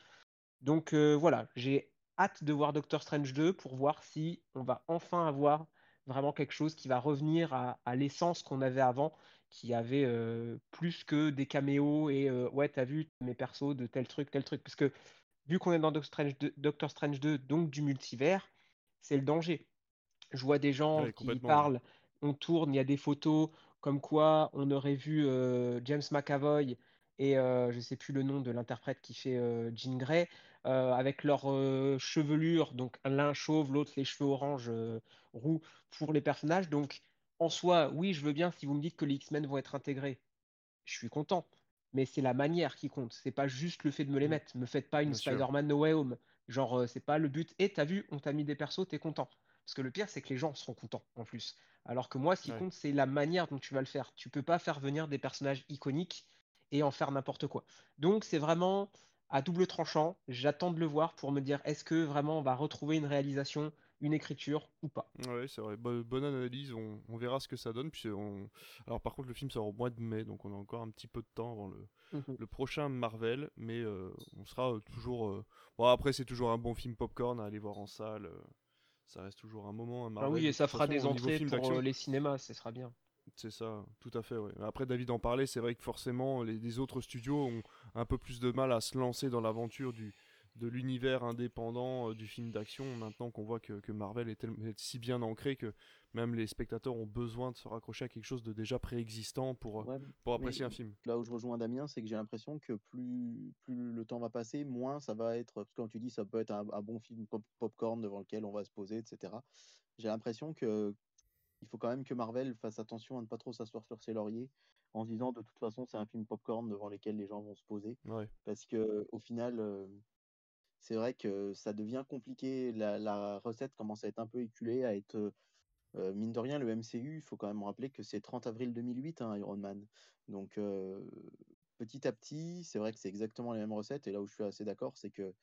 Donc euh, voilà, j'ai hâte de voir Doctor Strange 2 pour voir si on va enfin avoir vraiment quelque chose qui va revenir à, l'essence qu'on avait avant, qui avait euh, plus que des caméos et euh, ouais, t'as vu mes persos de tel truc, tel truc. Parce que vu qu'on est dans Doctor Strange 2, Doctor Strange 2 donc du multivers, c'est le danger. Je vois des gens qui parlent, on tourne, il y a des photos comme quoi on aurait vu euh, James McAvoy et je ne sais plus le nom de l'interprète qui fait Jean Grey, avec leur chevelure, donc l'un chauve, l'autre les cheveux orange roux pour les personnages. Donc en soi, oui, je veux bien si vous me dites que les X-Men vont être intégrés. Je suis content. Mais c'est la manière qui compte. C'est pas juste le fait de me les mmh. mettre. Me faites pas une Spider-Man No Way Home. Genre, c'est pas le but. Et t'as vu, on t'a mis des persos, t'es content. Parce que le pire, c'est que les gens seront contents en plus. Alors que moi, ce qui compte, c'est la manière dont tu vas le faire. Tu peux pas faire venir des personnages iconiques et en faire n'importe quoi. Donc c'est vraiment à double tranchant. J'attends de le voir pour me dire est-ce que vraiment on va retrouver une réalisation, une écriture ou pas? Oui, c'est vrai. bonne analyse. On, verra ce que ça donne. Puis on... Alors par contre, le film sort au mois de mai, donc on a encore un petit peu de temps avant le, mhm. le prochain Marvel. Mais euh, on sera euh, toujours. Euh, bon, après, c'est toujours un bon film popcorn à aller voir en salle. Ça reste toujours un moment. Un Marvel. Ah oui, et ça fera des entrées pour les cinémas. Ce sera bien. C'est ça, tout à fait. Après, David en parlait, c'est vrai que forcément, les, autres studios ont un peu plus de mal à se lancer dans l'aventure du, de l'univers indépendant du film d'action, maintenant qu'on voit que, Marvel est, si bien ancré que même les spectateurs ont besoin de se raccrocher à quelque chose de déjà préexistant pour, pour apprécier un film. Là où je rejoins Damien, c'est que j'ai l'impression que plus, plus le temps va passer, moins ça va être, parce que quand tu dis ça peut être un, bon film pop popcorn devant lequel on va se poser, etc. J'ai l'impression que il faut quand même que Marvel fasse attention à ne pas trop s'asseoir sur ses lauriers en se disant de toute façon c'est un film popcorn devant lequel les gens vont se poser. Parce que au final, c'est vrai que ça devient compliqué. La, recette commence à être un peu éculée, à être mine de rien, le MCU, il faut quand même rappeler que c'est 30 avril 2008, hein, Iron Man. Donc petit à petit, c'est vrai que c'est exactement les mêmes recettes. Et là où je suis assez d'accord, c'est que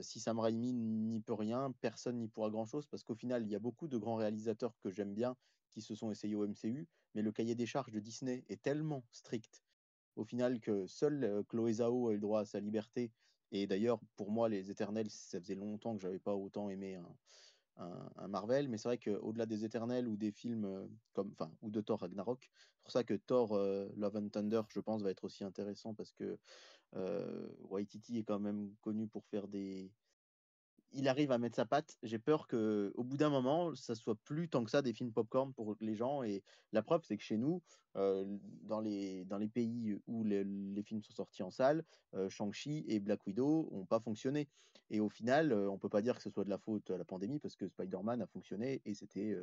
si Sam Raimi n'y peut rien, personne n'y pourra grand-chose parce qu'au final, il y a beaucoup de grands réalisateurs que j'aime bien qui se sont essayés au MCU, mais le cahier des charges de Disney est tellement strict au final que seul Chloé Zhao a eu le droit à sa liberté. Et d'ailleurs, pour moi, les Éternels, ça faisait longtemps que j'avais pas autant aimé un, Marvel, mais c'est vrai qu'au-delà des Éternels ou des films comme, enfin, ou de Thor Ragnarok, c'est pour ça que Thor Love and Thunder, je pense, va être aussi intéressant parce que euh, Waititi est quand même connu pour faire des. Il arrive à mettre sa patte. J'ai peur que, au bout d'un moment, ça soit plus tant que ça des films popcorn pour les gens. Et la preuve, c'est que chez nous, euh, dans, les, dans les pays où les, films sont sortis en salle, euh, Shang-Chi et Black Widow n'ont pas fonctionné. Et au final, on peut pas dire que ce soit de la faute à la pandémie parce que Spider-Man a fonctionné et c'était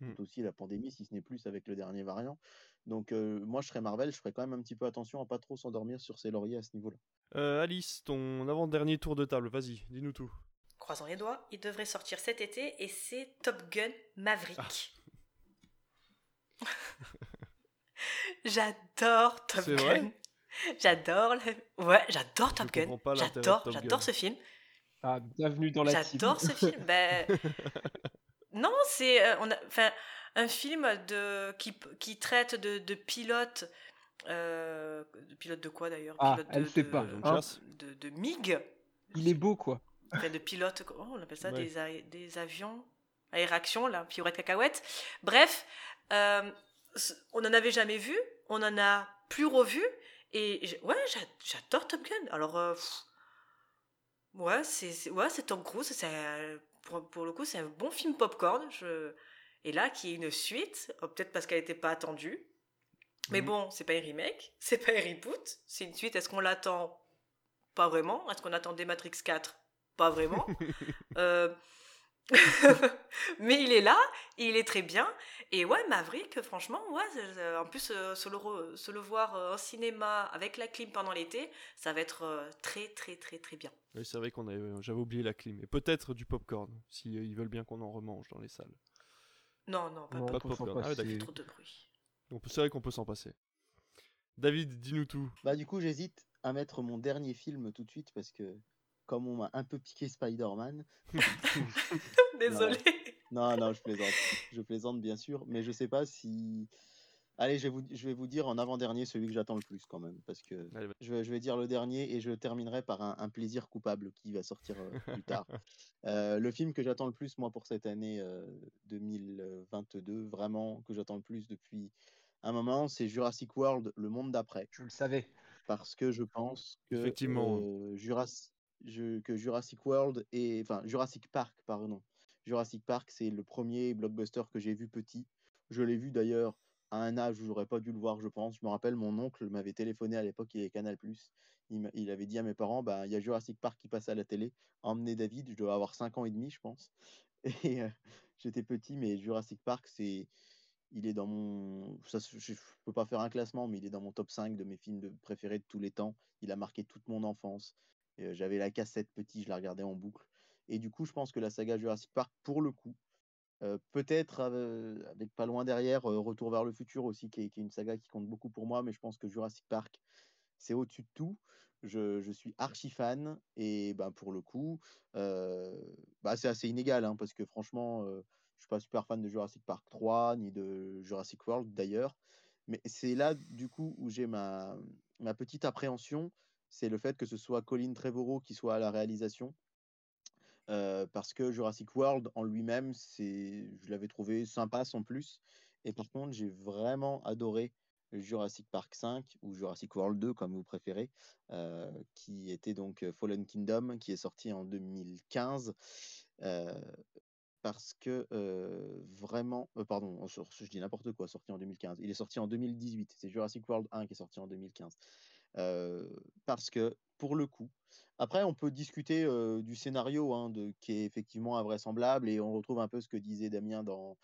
Mmh. aussi la pandémie, si ce n'est plus avec le dernier variant. Donc moi, je serais Marvel, je ferais quand même un petit peu attention à pas trop s'endormir sur ses lauriers à ce niveau-là. Euh, Alice, ton avant-dernier tour de table, vas-y, dis-nous tout. Croisons les doigts, il devrait sortir cet été et c'est Top Gun Maverick. Ah. j'adore Top Gun. J'adore Ouais, j'adore Top Gun. J'adore, j'adore ce film. Ah, bienvenue dans la J'adore ce film. Ben, Non, c'est euh, on enfin un film de qui, qui traite de, de pilote euh, de pilote de quoi d'ailleurs? Ah, de, elle sait pas. Hein de, de, MiG. Il est beau quoi. Enfin, de pilote, oh, on appelle ça des, des avions à aération, là, pirouette cacahuète. Bref, euh, on n'en avait jamais vu, on en a plus revu, et ouais, j'adore Top Gun. Alors, euh, ouais, c'est ouais, Tom Cruise, c'est pour, le coup, c'est un bon film popcorn. Je... Et là, qui est une suite, oh, peut-être parce qu'elle n'était pas attendue. Mais mhm. bon, c'est pas un remake, c'est pas un reboot, c'est une suite. Est-ce qu'on l'attend? Pas vraiment. Est-ce qu'on attendait Matrix 4 Pas vraiment. euh... mais il est là, il est très bien. Et ouais, Maverick, franchement, ouais, en plus, euh, se, le se, le voir euh, en cinéma avec la clim pendant l'été, ça va être euh, très, très, très, très bien. Oui, c'est vrai qu'on j'avais oublié la clim. Et peut-être du popcorn, si ils veulent bien qu'on en remange dans les salles. Non, non, pas, de popcorn. Ah, trop de bruit. C'est vrai qu'on peut s'en passer. David, dis-nous tout. Bah, du coup, j'hésite à mettre mon dernier film tout de suite parce que comme on m'a un peu piqué Spider-Man. Désolé. Non, non, je plaisante. Je plaisante, bien sûr. Mais je sais pas si. Allez, je vais vous, je vais vous dire en avant-dernier celui que j'attends le plus quand même. Parce que je, vais, je vais dire le dernier et je terminerai par un, plaisir coupable qui va sortir euh, plus tard. Euh, le film que j'attends le plus, moi, pour cette année 2022, euh, vraiment, que j'attends le plus depuis un moment, c'est Jurassic World, le monde d'après. Je le savais. Parce que je pense que Effectivement. Jurassic que Jurassic World et enfin Jurassic Park, pardon. Jurassic Park, c'est le premier blockbuster que j'ai vu petit. Je l'ai vu d'ailleurs à un âge où j'aurais pas dû le voir, je pense. Je me rappelle, mon oncle m'avait téléphoné à l'époque, il avait Canal+. Il, il avait dit à mes parents, bah, il y a Jurassic Park qui passe à la télé. Emmenez David, je dois avoir 5 ans et demi, je pense. Et euh, j'étais petit, mais Jurassic Park, c'est, il est dans mon, ça, je peux pas faire un classement, mais il est dans mon top 5 de mes films préférés de tous les temps. Il a marqué toute mon enfance. Euh, j'avais la cassette petit, je la regardais en boucle. Et du coup, je pense que la saga Jurassic Park, pour le coup, euh, peut-être avec pas loin derrière euh, Retour vers le futur aussi, qui est, une saga qui compte beaucoup pour moi, mais je pense que Jurassic Park, c'est au-dessus de tout. Je, suis archi fan et ben, pour le coup, bah, c'est assez inégal hein, parce que franchement, je suis pas super fan de Jurassic Park 3 ni de Jurassic World d'ailleurs. Mais c'est là du coup où j'ai ma, ma petite appréhension c'est le fait que ce soit Colin Trevorrow qui soit à la réalisation. Euh, parce que Jurassic World en lui-même, c'est, je l'avais trouvé sympa sans plus. Et par contre, j'ai vraiment adoré Jurassic Park 5 ou Jurassic World 2 comme vous préférez, qui était donc Fallen Kingdom, qui est sorti en 2015. parce que vraiment, pardon, je dis n'importe quoi, sorti en 2015. Il est sorti en 2018. C'est Jurassic World 1 qui est sorti en 2015. Parce que pour le coup, après, on peut discuter du scénario hein, de, qui est effectivement invraisemblable et on retrouve un peu ce que disait Damien dans,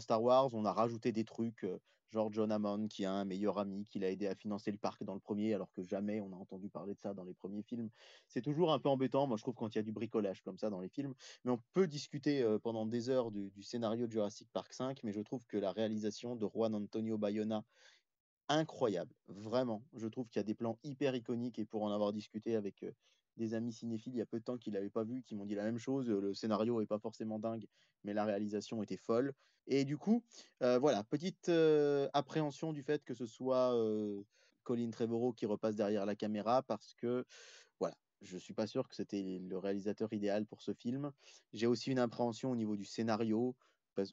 Star Wars. On a rajouté des trucs, genre John Hammond qui a un meilleur ami, qui l'a aidé à financer le parc dans le premier, alors que jamais on a entendu parler de ça dans les premiers films. C'est toujours un peu embêtant, moi je trouve, quand il y a du bricolage comme ça dans les films. Mais on peut discuter pendant des heures du, du, scénario de Jurassic Park 5, mais je trouve que la réalisation de Juan Antonio Bayona incroyable, vraiment. Je trouve qu'il y a des plans hyper iconiques et pour en avoir discuté avec des amis cinéphiles il y a peu de temps qui l'avaient pas vu, qui m'ont dit la même chose. Le scénario est pas forcément dingue, mais la réalisation était folle. Et du coup, voilà, petite appréhension du fait que ce soit Colin Trevorrow qui repasse derrière la caméra parce que voilà, je suis pas sûr que c'était le réalisateur idéal pour ce film. J'ai aussi une appréhension au niveau du scénario.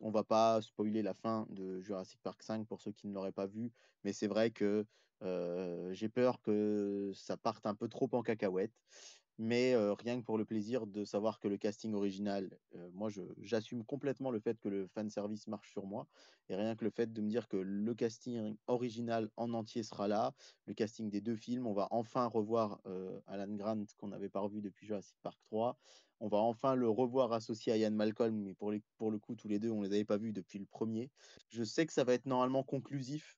On va pas spoiler la fin de Jurassic Park 5 pour ceux qui ne l'auraient pas vu, mais c'est vrai que j'ai peur que ça parte un peu trop en cacahuète. Mais rien que pour le plaisir de savoir que le casting original, moi j'assume complètement le fait que le fan service marche sur moi. Et rien que le fait de me dire que le casting original en entier sera là, le casting des deux films, on va enfin revoir Alan Grant qu'on n'avait pas revu depuis Jurassic Park 3. On va enfin le revoir associé à Ian Malcolm, mais pour, le coup, tous les deux, on ne les avait pas vus depuis le premier. Je sais que ça va être normalement conclusif.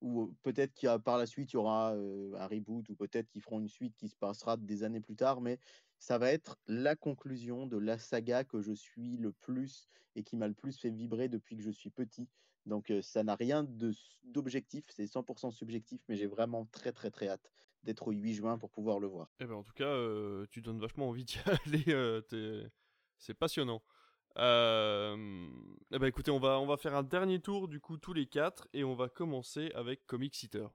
Ou peut-être qu'il par la suite il y aura un reboot ou peut-être qu'ils feront une suite qui se passera des années plus tard mais ça va être la conclusion de la saga que je suis le plus et qui m'a le plus fait vibrer depuis que je suis petit. Donc ça n'a rien d'objectif c'est 100% subjectif mais j'ai vraiment très très très hâte d'être au 8 juin pour pouvoir le voir. Eh ben en tout cas, tu donnes vachement envie d'y aller. c'est passionnant. Euh, eh ben écoutez, on va, on va faire un dernier tour du coup tous les quatre et on va commencer avec Comic Eater.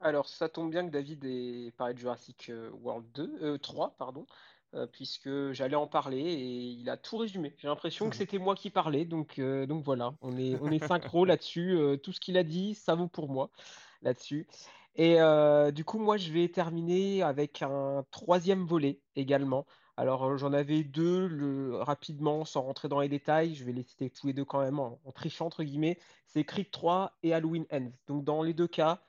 Alors ça tombe bien que David ait parlé de Jurassic euh, World 2, 3, euh, pardon, puisque j'allais en parler et il a tout résumé. J'ai l'impression que c'était moi qui parlais, donc, donc voilà, on est, on est synchro là-dessus. tout ce qu'il a dit, ça vaut pour moi là-dessus. Et du coup, moi, je vais terminer avec un troisième volet également. Alors, euh, j'en avais deux rapidement, sans rentrer dans les détails. Je vais les citer tous les deux quand même en, trichant, entre guillemets. C'est Creed 3 et Halloween Ends. Donc, dans les deux cas,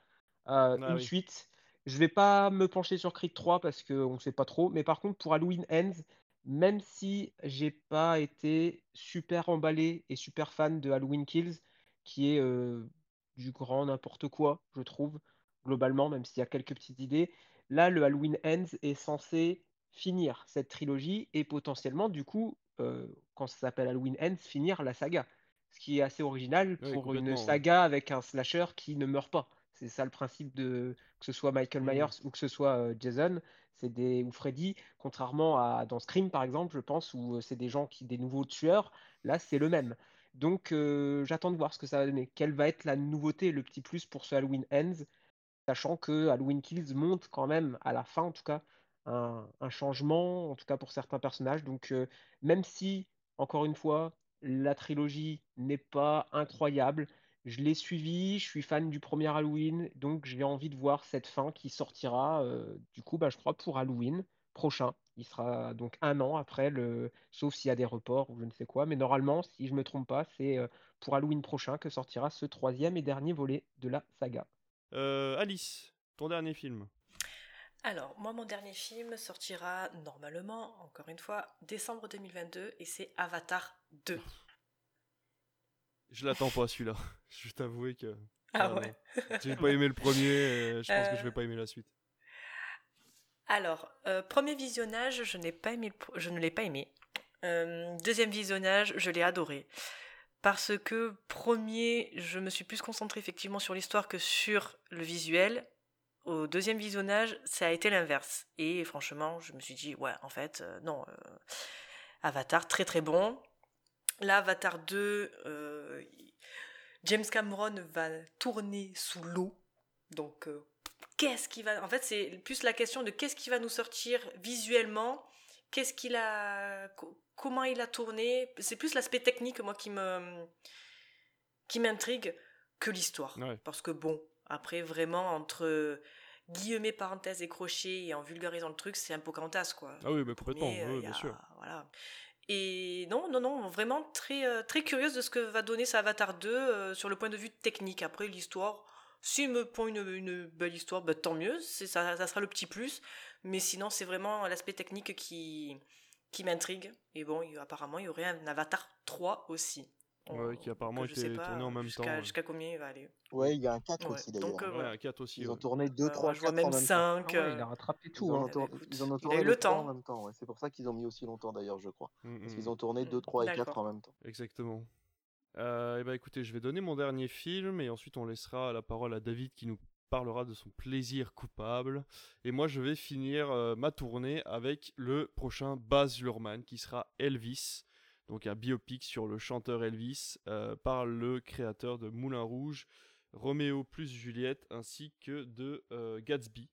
euh, ah une suite. Je vais pas me pencher sur Creed 3 parce qu'on ne sait pas trop. Mais par contre, pour Halloween Ends, même si j'ai pas été super emballé et super fan de Halloween Kills, qui est euh, du grand n'importe quoi, je trouve, globalement, même s'il y a quelques petites idées, là, le Halloween Ends est censé finir cette trilogie et potentiellement, du coup, euh, quand ça s'appelle Halloween Ends, finir la saga. Ce qui est assez original pour une saga avec un slasher qui ne meurt pas. C'est ça le principe de que ce soit Michael mmh. Myers ou que ce soit euh, Jason, c'est des ou Freddy, contrairement à dans Scream par exemple, je pense où euh, c'est des gens qui des nouveaux tueurs. Là, c'est le même. Donc, j'attends de voir ce que ça va donner. Quelle va être la nouveauté, le petit plus pour ce Halloween Ends, sachant que Halloween Kills monte quand même à la fin, en tout cas, un, changement, en tout cas pour certains personnages. Donc euh, même si, encore une fois, la trilogie n'est pas incroyable, je l'ai suivi, je suis fan du premier Halloween, donc j'ai envie de voir cette fin qui sortira, euh, du coup, bah, je crois, pour Halloween prochain. Il sera donc un an après, le... sauf s'il y a des reports ou je ne sais quoi. Mais normalement, si je me trompe pas, c'est euh, pour Halloween prochain que sortira ce troisième et dernier volet de la saga. Alice, ton dernier film alors, moi, mon dernier film sortira normalement, encore une fois, décembre 2022, et c'est Avatar 2. Je l'attends pas celui-là. Je vais t'avouer que. Ah ouais. J'ai pas aimé le premier, je pense que je vais pas aimer la suite. Alors, euh, premier visionnage, je, n'ai pas aimé je ne l'ai pas aimé. Euh, deuxième visionnage, je l'ai adoré. Parce que premier, je me suis plus concentrée effectivement sur l'histoire que sur le visuel. Au deuxième visionnage, ça a été l'inverse. Et franchement, je me suis dit, ouais, en fait, euh, non. Euh, Avatar, très très bon. Là, Avatar 2, euh, James Cameron va tourner sous l'eau. Donc, qu'est-ce qui va. En fait, c'est plus la question de qu'est-ce qui va nous sortir visuellement. Qu'est-ce qu'il a. Comment il a tourné. C'est plus l'aspect technique, moi, qui me. qui m'intrigue que l'histoire. Parce que bon, après, vraiment, entre guillemets, parenthèses et crochets et en vulgarisant le truc, c'est un Pocahontas, quoi. Ah oui, mais complètement, oui, bien sûr. Voilà. Et non, non, non, vraiment très, euh, très curieuse de ce que va donner ce Avatar 2 euh, sur le point de vue technique. Après, l'histoire, s'il me prend une, une, belle histoire, bah, tant mieux, ça, ça sera le petit plus. Mais sinon, c'est vraiment l'aspect technique qui, qui m'intrigue. Et bon, apparemment, il y aurait un Avatar 3 aussi. Ouais, qui apparemment était tourné en même temps. Jusqu'à combien il va aller Ouais, il y a un 4 aussi d'ailleurs. Euh, ouais, un 4 aussi. Ils ont tourné 2, 3, 4 même 5. Ah ouais, il a rattrapé tout. Ils, hein. ils en ont tourné il a eu le temps. en même temps. Ouais. C'est pour ça qu'ils ont mis aussi longtemps d'ailleurs, je crois. Mm, Parce qu'ils mm. ont tourné 2, 3 et 4 en même temps. Exactement. Euh, et bah écoutez, je vais donner mon dernier film et ensuite on laissera la parole à David qui nous parlera de son plaisir coupable. Et moi, je vais finir euh, ma tournée avec le prochain Baz Luhrmann qui sera Elvis donc un biopic sur le chanteur Elvis euh, par le créateur de Moulin Rouge, Roméo plus Juliette, ainsi que de euh, Gatsby.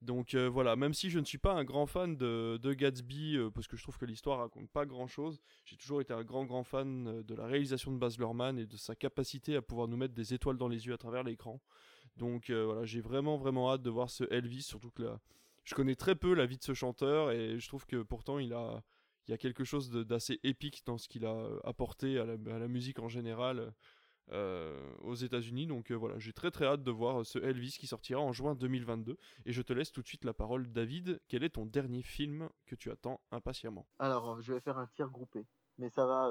Donc voilà, même si je ne suis pas un grand fan de, Gatsby, parce que je trouve que l'histoire raconte pas grand-chose, j'ai toujours été un grand grand fan de la réalisation de Baz Luhrmann et de sa capacité à pouvoir nous mettre des étoiles dans les yeux à travers l'écran. Donc voilà, j'ai vraiment vraiment hâte de voir ce Elvis, surtout que là, je connais très peu la vie de ce chanteur et je trouve que pourtant il a il y a quelque chose d'assez épique dans ce qu'il a euh, apporté à la, musique en général euh, aux États-Unis. Donc euh, voilà, j'ai très très hâte de voir ce Elvis qui sortira en juin 2022. Et je te laisse tout de suite la parole, David. Quel est ton dernier film que tu attends impatiemment? Alors, je vais faire un tir groupé, mais ça va.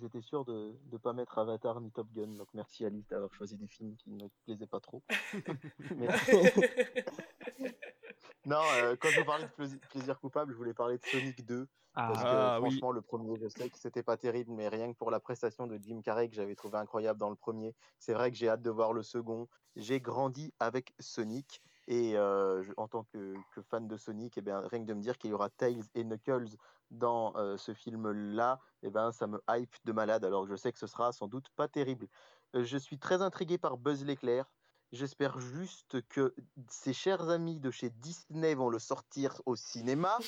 J'étais sûr de ne pas mettre Avatar ni Top Gun, donc merci Alice d'avoir choisi des films qui ne me plaisaient pas trop. non, quand je vous parlais de plaisir coupable, je voulais parler de Sonic 2. Parce que ah, franchement, le premier, je sais que c'était pas terrible, mais rien que pour la prestation de Jim Carrey que j'avais trouvé incroyable dans le premier, c'est vrai que j'ai hâte de voir le second. J'ai grandi avec Sonic et euh, en tant que, fan de Sonic, et eh bien, rien que de me dire qu'il y aura Tails et Knuckles dans euh, ce film-là, eh ben, ça me hype de malade. Alors je sais que ce sera sans doute pas terrible. Euh, je suis très intrigué par Buzz l'éclair. J'espère juste que ses chers amis de chez Disney vont le sortir au cinéma,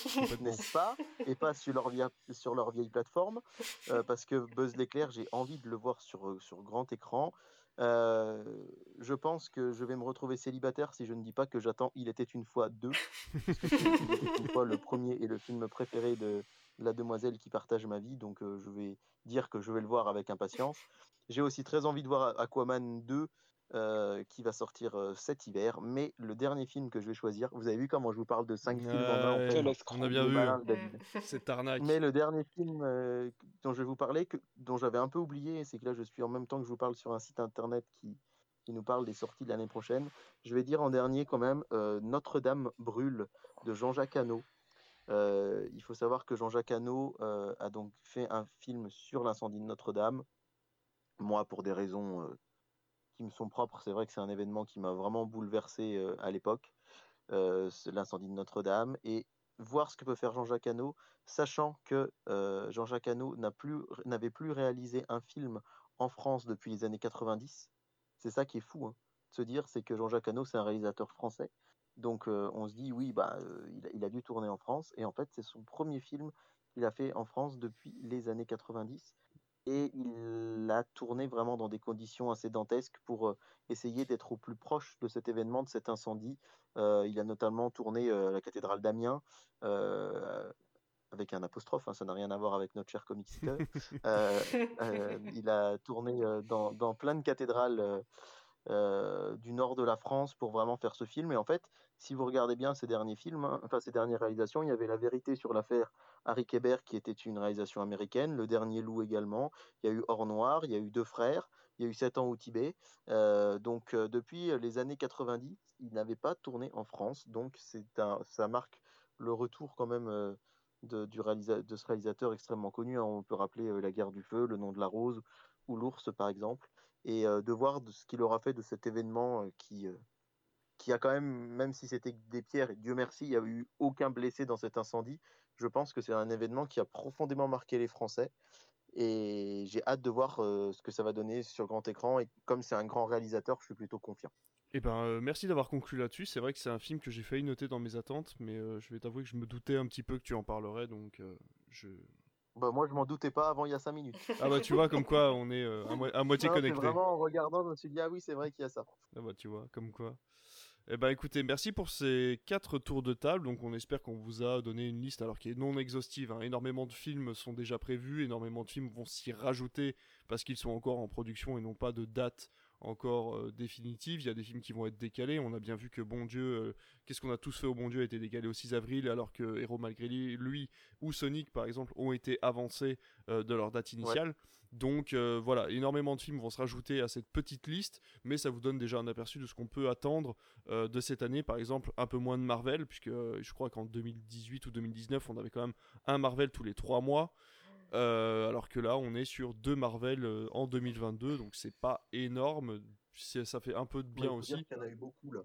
n'est-ce pas? Et pas sur leur, vieille, sur leur vieille plateforme. Euh, parce que Buzz l'éclair, j'ai envie de le voir sur, sur grand écran. Euh, je pense que je vais me retrouver célibataire si je ne dis pas que j'attends Il était une fois deux. une fois le premier et le film préféré de la demoiselle qui partage ma vie. Donc je vais dire que je vais le voir avec impatience. J'ai aussi très envie de voir Aquaman 2 euh, qui va sortir euh, cet hiver. Mais le dernier film que je vais choisir, vous avez vu comment je vous parle de 5 films en un On a bien vu. C'est arnaque. Mais le dernier film euh, dont je vais vous parler, que, dont j'avais un peu oublié, c'est que là je suis en même temps que je vous parle sur un site internet qui, qui nous parle des sorties de l'année prochaine. Je vais dire en dernier quand même Notre-Dame brûle de Jean-Jacques Hano. il faut savoir que Jean-Jacques Hano a donc fait un film sur l'incendie de Notre-Dame. Moi, pour des raisons me sont propres. C'est vrai que c'est un événement qui m'a vraiment bouleversé euh, à l'époque, euh, l'incendie de Notre-Dame, et voir ce que peut faire Jean-Jacques Hano, sachant que euh, Jean-Jacques Hano n'avait plus, réalisé un film en France depuis les années 90. C'est ça qui est fou, hein, de se dire, c'est que Jean-Jacques Hano, c'est un réalisateur français. Donc on se dit, oui, bah, il, a, dû tourner en France, et en fait, c'est son premier film qu'il a fait en France depuis les années 90 et il a tourné vraiment dans des conditions assez dantesques pour euh, essayer d'être au plus proche de cet événement, de cet incendie. Euh, il a notamment tourné euh, la cathédrale d'Amiens avec un apostrophe, hein, ça n'a rien à voir avec notre cher comic il a tourné dans, dans, plein de cathédrales du nord de la France pour vraiment faire ce film. Et en fait, si vous regardez bien ces derniers films, hein, enfin ces dernières réalisations, il y avait La vérité sur l'affaire Harry Kéber qui était une réalisation américaine, Le Dernier Loup également, il y a eu Or Noir, il y a eu Deux Frères, il y a eu Sept ans au Tibet. Euh, donc euh, depuis les années 90, il n'avait pas tourné en France, donc un, ça marque le retour quand même euh, de, du ce réalisateur extrêmement connu. Hein. On peut rappeler La guerre du feu, Le nom de la rose ou L'ours par exemple, et de voir ce qu'il aura fait de cet événement qui qui a quand même, même si c'était des pierres, et Dieu merci, il n'y a eu aucun blessé dans cet incendie, je pense que c'est un événement qui a profondément marqué les Français. Et j'ai hâte de voir euh, ce que ça va donner sur grand écran. Et comme c'est un grand réalisateur, je suis plutôt confiant. Eh ben, euh, merci d'avoir conclu là-dessus. C'est vrai que c'est un film que j'ai failli noter dans mes attentes, mais euh, je vais t'avouer que je me doutais un petit peu que tu en parlerais, donc je. Bah moi je m'en doutais pas avant il y a 5 minutes. Ah bah tu vois comme quoi on est euh, à, moitié connecté. Vraiment en regardant je me suis dit ah oui c'est vrai qu'il y a ça. Ah bah tu vois comme quoi. Eh ben écoutez, merci pour ces quatre tours de table. Donc on espère qu'on vous a donné une liste alors qui est non exhaustive. Hein. Énormément de films sont déjà prévus, énormément de films vont s'y rajouter parce qu'ils sont encore en production et n'ont pas de date encore euh, définitive. Il y a des films qui vont être décalés. On a bien vu que Bon Dieu, euh, qu'est-ce qu'on a tous fait au Bon Dieu a été décalé au 6 avril, alors que Héros malgré lui, ou Sonic par exemple ont été avancés euh, de leur date initiale. Donc voilà, énormément de films vont se rajouter à cette petite liste, mais ça vous donne déjà un aperçu de ce qu'on peut attendre de cette année. Par exemple, un peu moins de Marvel, puisque je crois qu'en 2018 ou 2019, on avait quand même un Marvel tous les trois mois. Euh, alors que là, on est sur deux Marvel euh, en 2022, donc c'est pas énorme. Ça fait un peu de bien aussi. Il y en a eu beaucoup là.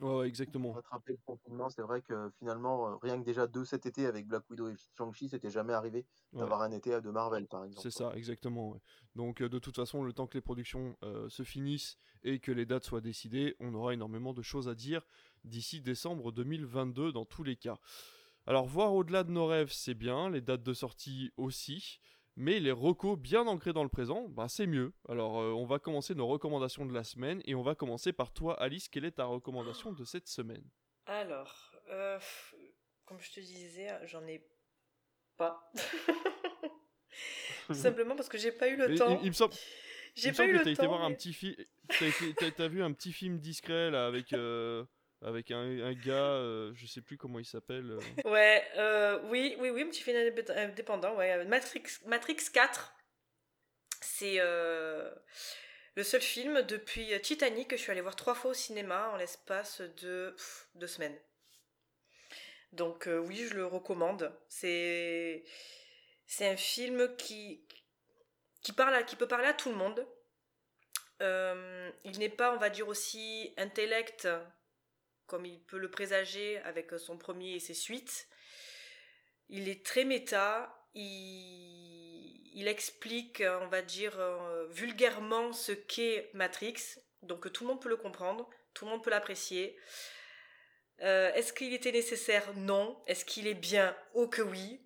Ouais, exactement. Rattraper le confinement, c'est vrai que finalement, euh, rien que déjà deux cet été avec Black Widow et Shang-Chi, c'était jamais arrivé d'avoir un été à deux Marvel par exemple. C'est ça, exactement. Donc de toute façon, le temps que les productions se finissent et que les dates soient décidées, on aura énormément de choses à dire d'ici décembre 2022 dans tous les cas. Alors voir au-delà de nos rêves, c'est bien, les dates de sortie aussi, mais les recos bien ancrés dans le présent, bah c'est mieux. Alors euh, on va commencer nos recommandations de la semaine et on va commencer par toi Alice, quelle est ta recommandation de cette semaine? Alors, euh, comme je te disais, j'en ai pas. Tout simplement parce que j'ai pas eu le temps. Il, me semble. J'ai pas eu le temps. voir un petit film. T'as vu un petit film discret là avec. Euh, avec un, gars, euh, je sais plus comment il s'appelle. Euh. Ouais, euh, oui, oui, oui, petit film indépendant, ouais. Matrix, Matrix 4, c'est le seul film depuis Titanic que je suis allée voir trois fois au cinéma en l'espace de deux semaines. Donc oui, je le recommande. C'est c'est un film qui qui parle qui peut parler à tout le monde. il n'est pas, on va dire aussi intellect comme il peut le présager avec son premier et ses suites. Il est très méta, il, explique, on va dire, euh, vulgairement ce qu'est Matrix, donc tout le monde peut le comprendre, tout le monde peut l'apprécier. Euh, est-ce qu'il était nécessaire? Non. Est-ce qu'il est bien? Oh que oui.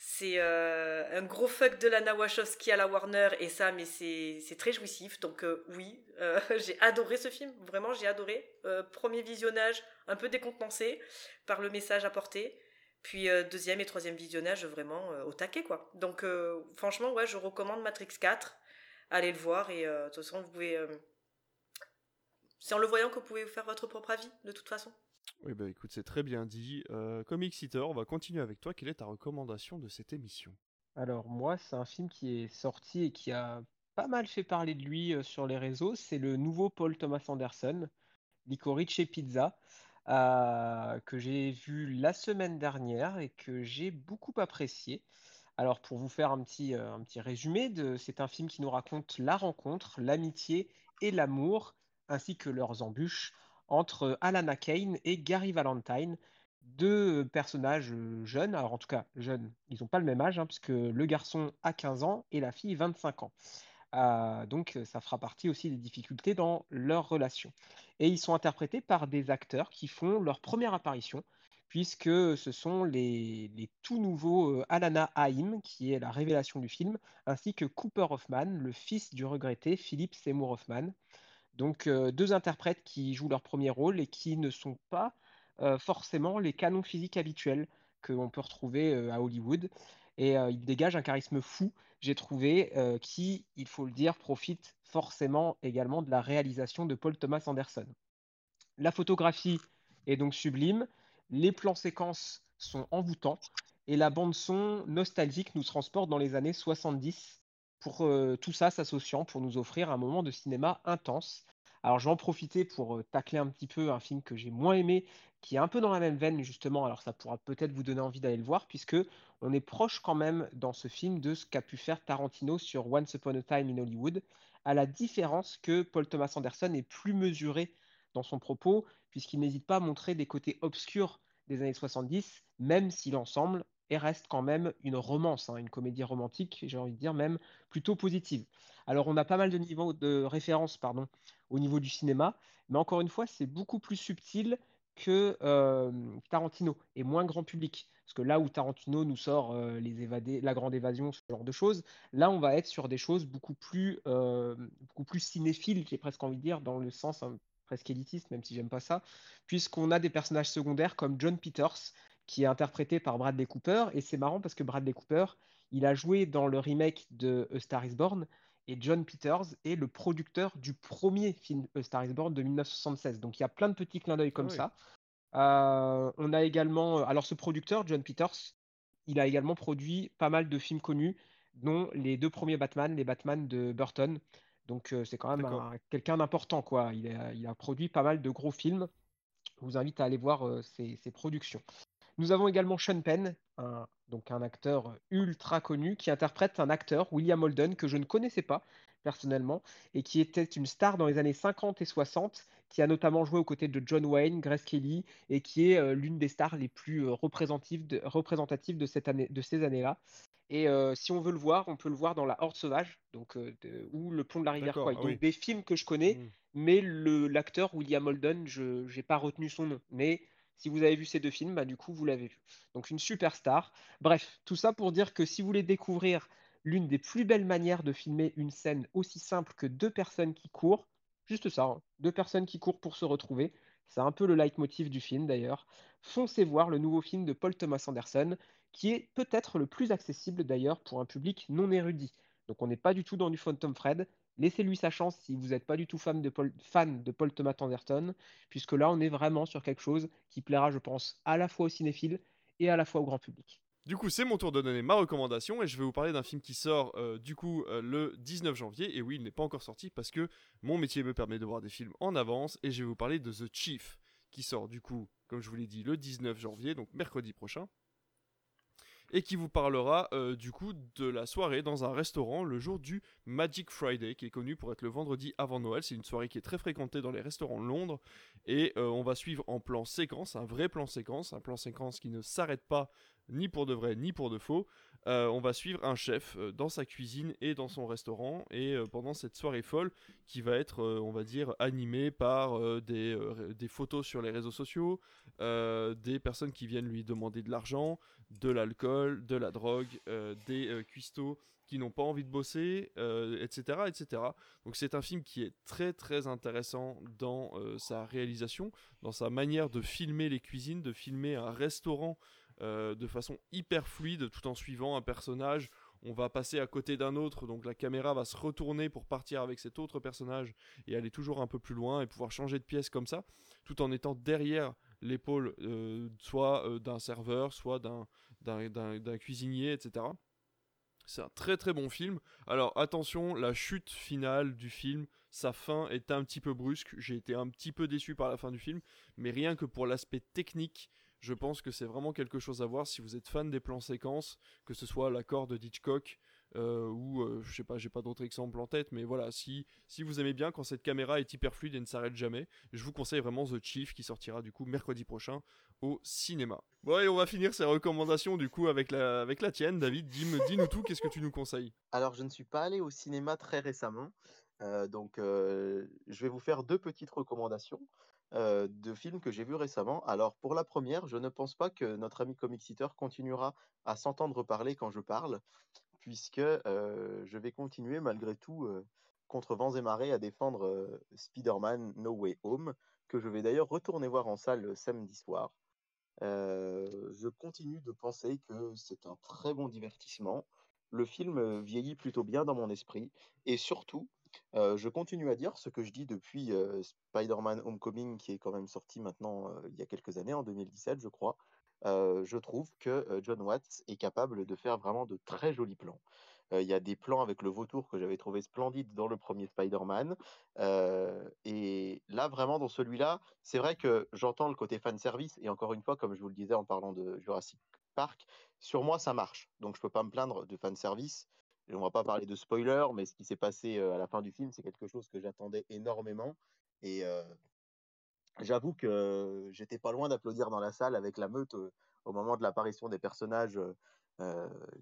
C'est euh, un gros fuck de Lana Wachowski à la Warner et ça, mais c'est très jouissif. Donc euh, oui, euh, j'ai adoré ce film, vraiment j'ai adoré. premier visionnage un peu décontenancé par le message apporté. Puis deuxième et troisième visionnage vraiment au taquet quoi. Donc franchement ouais, je recommande Matrix 4. Allez le voir et de toute façon vous pouvez... c'est en le voyant que vous pouvez faire votre propre avis de toute façon. Oui, bah écoute, c'est très bien dit. Euh, Comic on va continuer avec toi. Quelle est ta recommandation de cette émission? Alors, moi, c'est un film qui est sorti et qui a pas mal fait parler de lui euh, sur les réseaux. C'est le nouveau Paul Thomas Anderson, Licorice et Pizza, euh, que j'ai vu la semaine dernière et que j'ai beaucoup apprécié. Alors, pour vous faire un petit, euh, un petit résumé, c'est un film qui nous raconte la rencontre, l'amitié et l'amour, ainsi que leurs embûches entre Alana Kane et Gary Valentine, deux personnages euh, jeunes, alors en tout cas jeunes, ils n'ont pas le même âge, hein, puisque le garçon a 15 ans et la fille 25 ans. Euh, donc ça fera partie aussi des difficultés dans leur relation. Et ils sont interprétés par des acteurs qui font leur première apparition, puisque ce sont les, tout nouveaux euh, Alana Haim, qui est la révélation du film, ainsi que Cooper Hoffman, le fils du regretté Philip Seymour Hoffman. Donc euh, deux interprètes qui jouent leur premier rôle et qui ne sont pas euh, forcément les canons physiques habituels qu'on peut retrouver euh, à Hollywood. Et ils dégagent un charisme fou, j'ai trouvé, qui, il faut le dire, profite forcément également de la réalisation de Paul Thomas Anderson. La photographie est donc sublime, les plans séquences sont envoûtants, et la bande son nostalgique nous transporte dans les années 70 pour tout ça s'associant pour nous offrir un moment de cinéma intense. Alors je vais en profiter pour tacler un petit peu un film que j'ai moins aimé, qui est un peu dans la même veine justement, alors ça pourra peut-être vous donner envie d'aller le voir, puisque on est proche quand même dans ce film de ce qu'a pu faire Tarantino sur Once Upon a Time in Hollywood, à la différence que Paul Thomas Anderson est plus mesuré dans son propos, puisqu'il n'hésite pas à montrer des côtés obscurs des années 70, même si l'ensemble et reste quand même une romance, hein, une comédie romantique, j'ai envie de dire même plutôt positive. Alors on a pas mal de niveaux de référence pardon, au niveau du cinéma, mais encore une fois c'est beaucoup plus subtil que Tarantino et moins grand public. Parce que là où Tarantino nous sort les évadés, la grande évasion, ce genre de choses, là on va être sur des choses beaucoup plus, beaucoup plus cinéphiles, j'ai presque envie de dire, dans le sens hein, presque élitiste, même si j'aime pas ça, puisqu'on a des personnages secondaires comme John Peters, qui est interprété par Bradley Cooper. Et c'est marrant parce que Bradley Cooper, il a joué dans le remake de A Star is Born. Et John Peters est le producteur du premier film A Star is Born de 1976. Donc il y a plein de petits clins d'œil comme ah ça. Euh, on a également. Alors ce producteur, John Peters, il a également produit pas mal de films connus, dont les deux premiers Batman, les Batman de Burton. Donc euh, c'est quand même quelqu'un d'important, quoi. Il a, il a, produit pas mal de gros films. Je vous invite à aller voir euh, ses, productions. Nous avons également Sean Penn, un, donc un acteur ultra connu, qui interprète un acteur, William Holden, que je ne connaissais pas personnellement, et qui était une star dans les années 50 et 60, qui a notamment joué aux côtés de John Wayne, Grace Kelly, et qui est euh, l'une des stars les plus représentatives de, représentatives de, cette année, de ces années-là. Et euh, si on veut le voir, on peut le voir dans La Horde Sauvage, donc, euh, ou Le Pont de la Rivière Kwai. Ah donc des films que je connais, mmh. mais l'acteur William Holden, je n'ai pas retenu son nom. Mais si vous avez vu ces deux films, bah, du coup, vous l'avez vu. Donc une superstar. Bref, tout ça pour dire que si vous voulez découvrir l'une des plus belles manières de filmer une scène aussi simple que deux personnes qui courent, juste ça, hein, deux personnes qui courent pour se retrouver, c'est un peu le leitmotiv du film d'ailleurs, foncez voir le nouveau film de Paul Thomas Anderson, qui est peut-être le plus accessible d'ailleurs pour un public non érudit. Donc on n'est pas du tout dans du Phantom Fred. Laissez-lui sa chance si vous n'êtes pas du tout fan de, Paul, Thomas Anderson, puisque là on est vraiment sur quelque chose qui plaira, je pense, à la fois aux cinéphiles et à la fois au grand public. Du coup, c'est mon tour de donner ma recommandation et je vais vous parler d'un film qui sort euh, du coup euh, le 19 janvier. Et oui, il n'est pas encore sorti parce que mon métier me permet de voir des films en avance et je vais vous parler de The Chief qui sort du coup, comme je vous l'ai dit, le 19 janvier, donc mercredi prochain et qui vous parlera euh, du coup de la soirée dans un restaurant le jour du Magic Friday, qui est connu pour être le vendredi avant Noël. C'est une soirée qui est très fréquentée dans les restaurants de Londres, et euh, on va suivre en plan séquence, un vrai plan séquence, un plan séquence qui ne s'arrête pas ni pour de vrai ni pour de faux. Euh, on va suivre un chef dans sa cuisine et dans son restaurant et pendant cette soirée folle qui va être, on va dire, animée par des, photos sur les réseaux sociaux, des personnes qui viennent lui demander de l'argent, de l'alcool, de la drogue, euh, des euh, cuistots qui n'ont pas envie de bosser, etc., euh, etc. Donc c'est un film qui est très très intéressant dans sa réalisation, dans sa manière de filmer les cuisines, de filmer un restaurant de façon hyper fluide, tout en suivant un personnage. On va passer à côté d'un autre, donc la caméra va se retourner pour partir avec cet autre personnage et aller toujours un peu plus loin et pouvoir changer de pièce comme ça, tout en étant derrière l'épaule euh, soit euh, d'un serveur, soit d'un cuisinier, etc. C'est un très très bon film. Alors attention, la chute finale du film, sa fin est un petit peu brusque. J'ai été un petit peu déçu par la fin du film, mais rien que pour l'aspect technique, je pense que c'est vraiment quelque chose à voir si vous êtes fan des plans séquences, que ce soit l'accord de Hitchcock, euh, ou euh, je sais pas, j'ai pas d'autres exemples en tête, mais voilà, si, si vous aimez bien quand cette caméra est hyper fluide et ne s'arrête jamais, je vous conseille vraiment The Chief qui sortira du coup mercredi prochain au cinéma. Bon, et on va finir ces recommandations du coup avec la, avec la tienne, David. Dis-nous tout, qu'est-ce que tu nous conseilles? Alors, je ne suis pas allé au cinéma très récemment, euh, donc je vais vous faire deux petites recommandations. De films que j'ai vus récemment. Alors pour la première, je ne pense pas que notre ami Comic continuera à s'entendre parler quand je parle puisque je vais continuer malgré tout contre vents et marées à défendre Spider-Man No Way Home, que je vais d'ailleurs retourner voir en salle samedi soir. je continue de penser que c'est un très bon divertissement. Le film vieillit plutôt bien dans mon esprit et surtout, je continue à dire ce que je dis depuis Spider-Man Homecoming, qui est quand même sorti maintenant il y a quelques années, en 2017, je crois je trouve que John Watts est capable de faire vraiment de très jolis plans. Il y a des plans avec le vautour que j'avais trouvé splendide dans le premier Spider-Man. et là, vraiment, dans celui-là, c'est vrai que j'entends le côté fan service. Et encore une fois, comme je vous le disais en parlant de Jurassic Park, sur moi, ça marche. Donc, je ne peux pas me plaindre de fan service. Et on va pas parler de spoiler, mais ce qui s'est passé à la fin du film, c'est quelque chose que j'attendais énormément. Et, j'avoue que j'étais pas loin d'applaudir dans la salle avec la meute au moment de l'apparition des personnages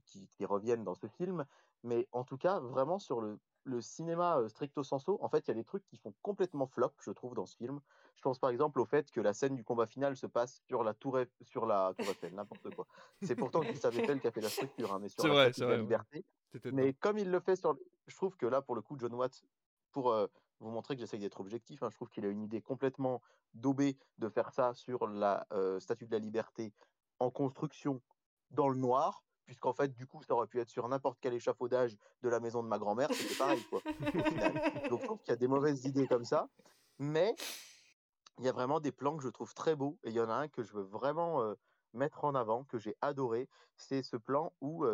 qui, reviennent dans ce film. Mais en tout cas, vraiment sur le, le cinéma stricto sensu, en fait, il y a des trucs qui font complètement flop, je trouve, dans ce film. Je pense par exemple au fait que la scène du combat final se passe sur la tour, sur la tour Eiffel, n'importe quoi. C'est pourtant Gustave Eiffel qui a fait la structure, hein, mais sur la, vrai, liberté. Mais comme il le fait sur, je trouve que là, pour le coup, John Watts, pour vous montrer que j'essaye d'être objectif, hein, je trouve qu'il a une idée complètement daubée de faire ça sur la Statue de la Liberté en construction dans le noir puisqu'en fait, du coup, ça aurait pu être sur n'importe quel échafaudage de la maison de ma grand-mère, c'était pareil, quoi. Donc, je trouve qu'il y a des mauvaises idées comme ça, mais il y a vraiment des plans que je trouve très beaux, et il y en a un que je veux vraiment mettre en avant, que j'ai adoré, c'est ce plan où,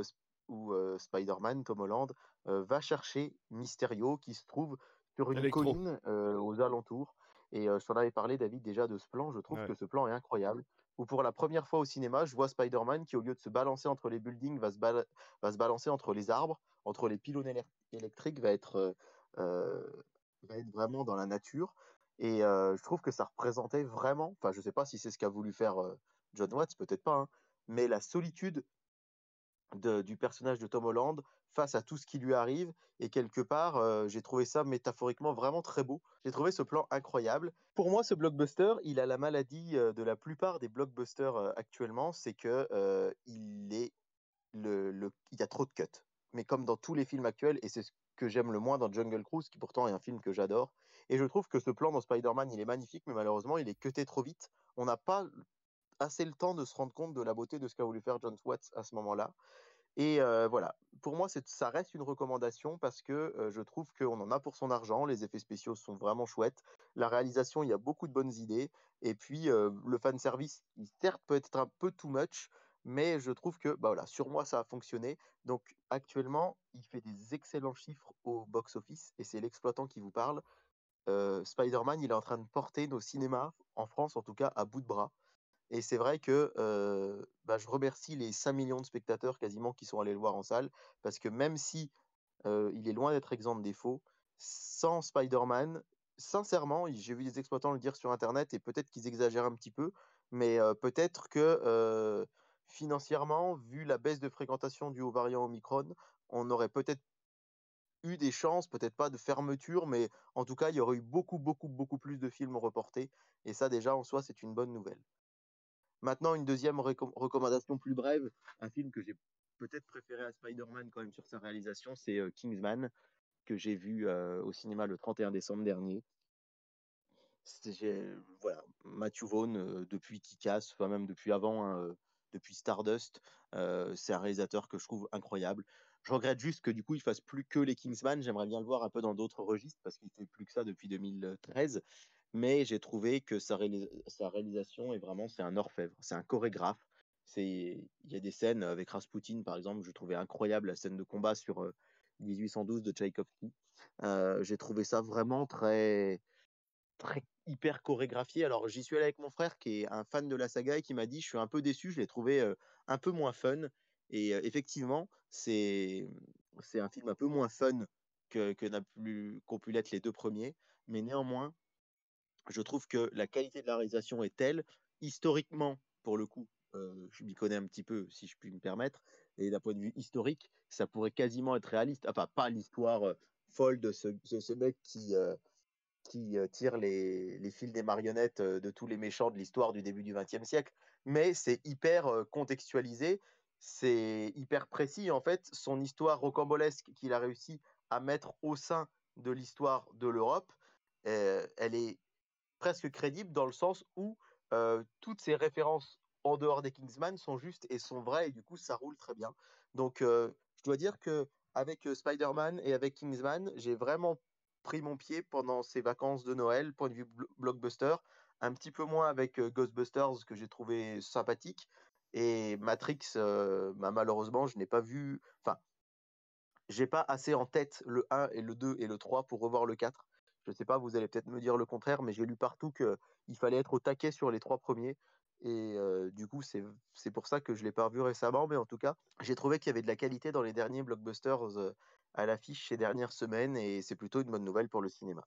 où Spider-Man, Tom Holland, va chercher Mysterio, qui se trouve sur une colline aux alentours. Et je t'en avais parlé, David, déjà de ce plan. Je trouve que ce plan est incroyable où pour la première fois au cinéma, je vois Spider-Man qui, au lieu de se balancer entre les buildings, va se, va se balancer entre les arbres, entre les pylônes électriques, va être, euh, va être vraiment dans la nature. Et euh, je trouve que ça représentait vraiment, enfin je ne sais pas si c'est ce qu'a voulu faire John Watts, peut-être pas, hein, mais la solitude du personnage de Tom Holland face à tout ce qui lui arrive. Et quelque part, euh, j'ai trouvé ça métaphoriquement vraiment très beau. J'ai trouvé ce plan incroyable. Pour moi, ce blockbuster, il a la maladie euh, de la plupart des blockbusters euh, actuellement, c'est que il est le, il y a trop de cuts. Mais comme dans tous les films actuels, et c'est ce que j'aime le moins dans Jungle Cruise, qui pourtant est un film que j'adore. Et je trouve que ce plan dans Spider-Man, il est magnifique, mais malheureusement, il est cuté trop vite. On n'a pas assez le temps de se rendre compte de la beauté de ce qu'a voulu faire John Watts à ce moment-là. Et voilà, pour moi, ça reste une recommandation parce que je trouve qu'on en a pour son argent. Les effets spéciaux sont vraiment chouettes. La réalisation, il y a beaucoup de bonnes idées. Et puis, le fan service, certes, peut être un peu too much, mais je trouve que bah voilà, sur moi, ça a fonctionné. Donc, actuellement, il fait des excellents chiffres au box-office et c'est l'exploitant qui vous parle. Spider-Man, il est en train de porter nos cinémas, en France en tout cas, à bout de bras. Et c'est vrai que bah, je remercie les 5 millions de spectateurs quasiment qui sont allés le voir en salle, parce que même si il est loin d'être exempt de défauts, sans Spider-Man, sincèrement, j'ai vu des exploitants le dire sur Internet, et peut-être qu'ils exagèrent un petit peu, mais peut-être que financièrement, vu la baisse de fréquentation du haut variant Omicron, on aurait peut-être eu des chances, peut-être pas de fermeture, mais en tout cas, il y aurait eu beaucoup, beaucoup, beaucoup plus de films reportés. Et ça, déjà, en soi, c'est une bonne nouvelle. Maintenant, une deuxième recommandation plus brève, un film que j'ai peut-être préféré à Spider-Man quand même sur sa réalisation, c'est euh, Kingsman, que j'ai vu euh, au cinéma le 31 décembre dernier. Voilà, Matthew Vaughn, euh, depuis Kick-Ass, enfin même depuis avant, hein, depuis Stardust, c'est un réalisateur que je trouve incroyable. Je regrette juste que du coup il fasse plus que les Kingsman. J'aimerais bien le voir un peu dans d'autres registres parce qu'il fait plus que ça depuis 2013 mais j'ai trouvé que sa, réalisation est vraiment, c'est un orfèvre, c'est un chorégraphe. il y a des scènes avec Rasputin, par exemple, je trouvais incroyable la scène de combat sur 1812 de Tchaïkovski. j'ai trouvé ça vraiment très, très hyper chorégraphié. Alors, j'y suis allé avec mon frère qui est un fan de la saga et qui m'a dit Je suis un peu déçu, je l'ai trouvé un peu moins fun. Et effectivement, c'est, un film un peu moins fun que, que qu'ont pu l'être les deux premiers. Mais néanmoins, je trouve que la qualité de la réalisation est telle, historiquement, pour le coup, je m'y connais un petit peu, si je puis me permettre, et d'un point de vue historique, ça pourrait quasiment être réaliste. Enfin, pas l'histoire folle de ce, mec qui, qui tire les, fils des marionnettes de tous les méchants de l'histoire du début du XXe siècle, mais c'est hyper contextualisé, c'est hyper précis. En fait, son histoire rocambolesque qu'il a réussi à mettre au sein de l'histoire de l'Europe, elle est presque crédible dans le sens où toutes ces références en dehors des Kingsman sont justes et sont vraies et du coup ça roule très bien. Donc je dois dire que avec Spider-Man et avec Kingsman, j'ai vraiment pris mon pied pendant ces vacances de Noël, point de vue blockbuster, un petit peu moins avec Ghostbusters que j'ai trouvé sympathique et Matrix, bah, malheureusement je n'ai pas vu, enfin j'ai pas assez en tête le 1 et le 2 et le 3 pour revoir le 4. Je ne sais pas, vous allez peut-être me dire le contraire, mais j'ai lu partout qu'il fallait être au taquet sur les trois premiers. Et du coup, c'est pour ça que je ne l'ai pas revu récemment. Mais en tout cas, j'ai trouvé qu'il y avait de la qualité dans les derniers blockbusters à l'affiche ces dernières semaines. Et c'est plutôt une bonne nouvelle pour le cinéma.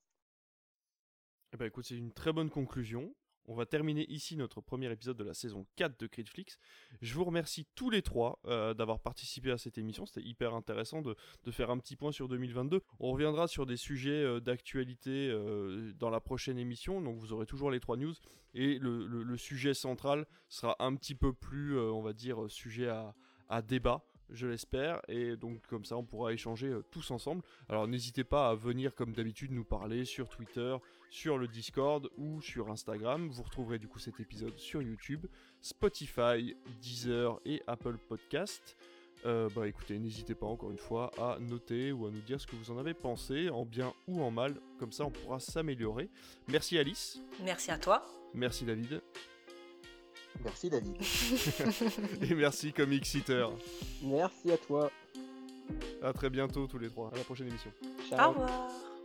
Eh ben, écoute, c'est une très bonne conclusion. On va terminer ici notre premier épisode de la saison 4 de Critflix. Je vous remercie tous les trois euh, d'avoir participé à cette émission. C'était hyper intéressant de, faire un petit point sur 2022. On reviendra sur des sujets euh, d'actualité euh, dans la prochaine émission. Donc vous aurez toujours les trois news. Et le, sujet central sera un petit peu plus, on va dire, sujet à débat je l'espère, et donc comme ça on pourra échanger tous ensemble. Alors n'hésitez pas à venir comme d'habitude nous parler sur Twitter, sur le Discord ou sur Instagram. Vous retrouverez du coup cet épisode sur YouTube, Spotify, Deezer et Apple Podcast. Euh, bah écoutez, n'hésitez pas encore une fois à noter ou à nous dire ce que vous en avez pensé, en bien ou en mal, comme ça on pourra s'améliorer. Merci Alice. Merci à toi. Merci David. Merci David. Et merci Comic Sitter. Merci à toi. À très bientôt tous les trois. À la prochaine émission. Ciao. Au revoir.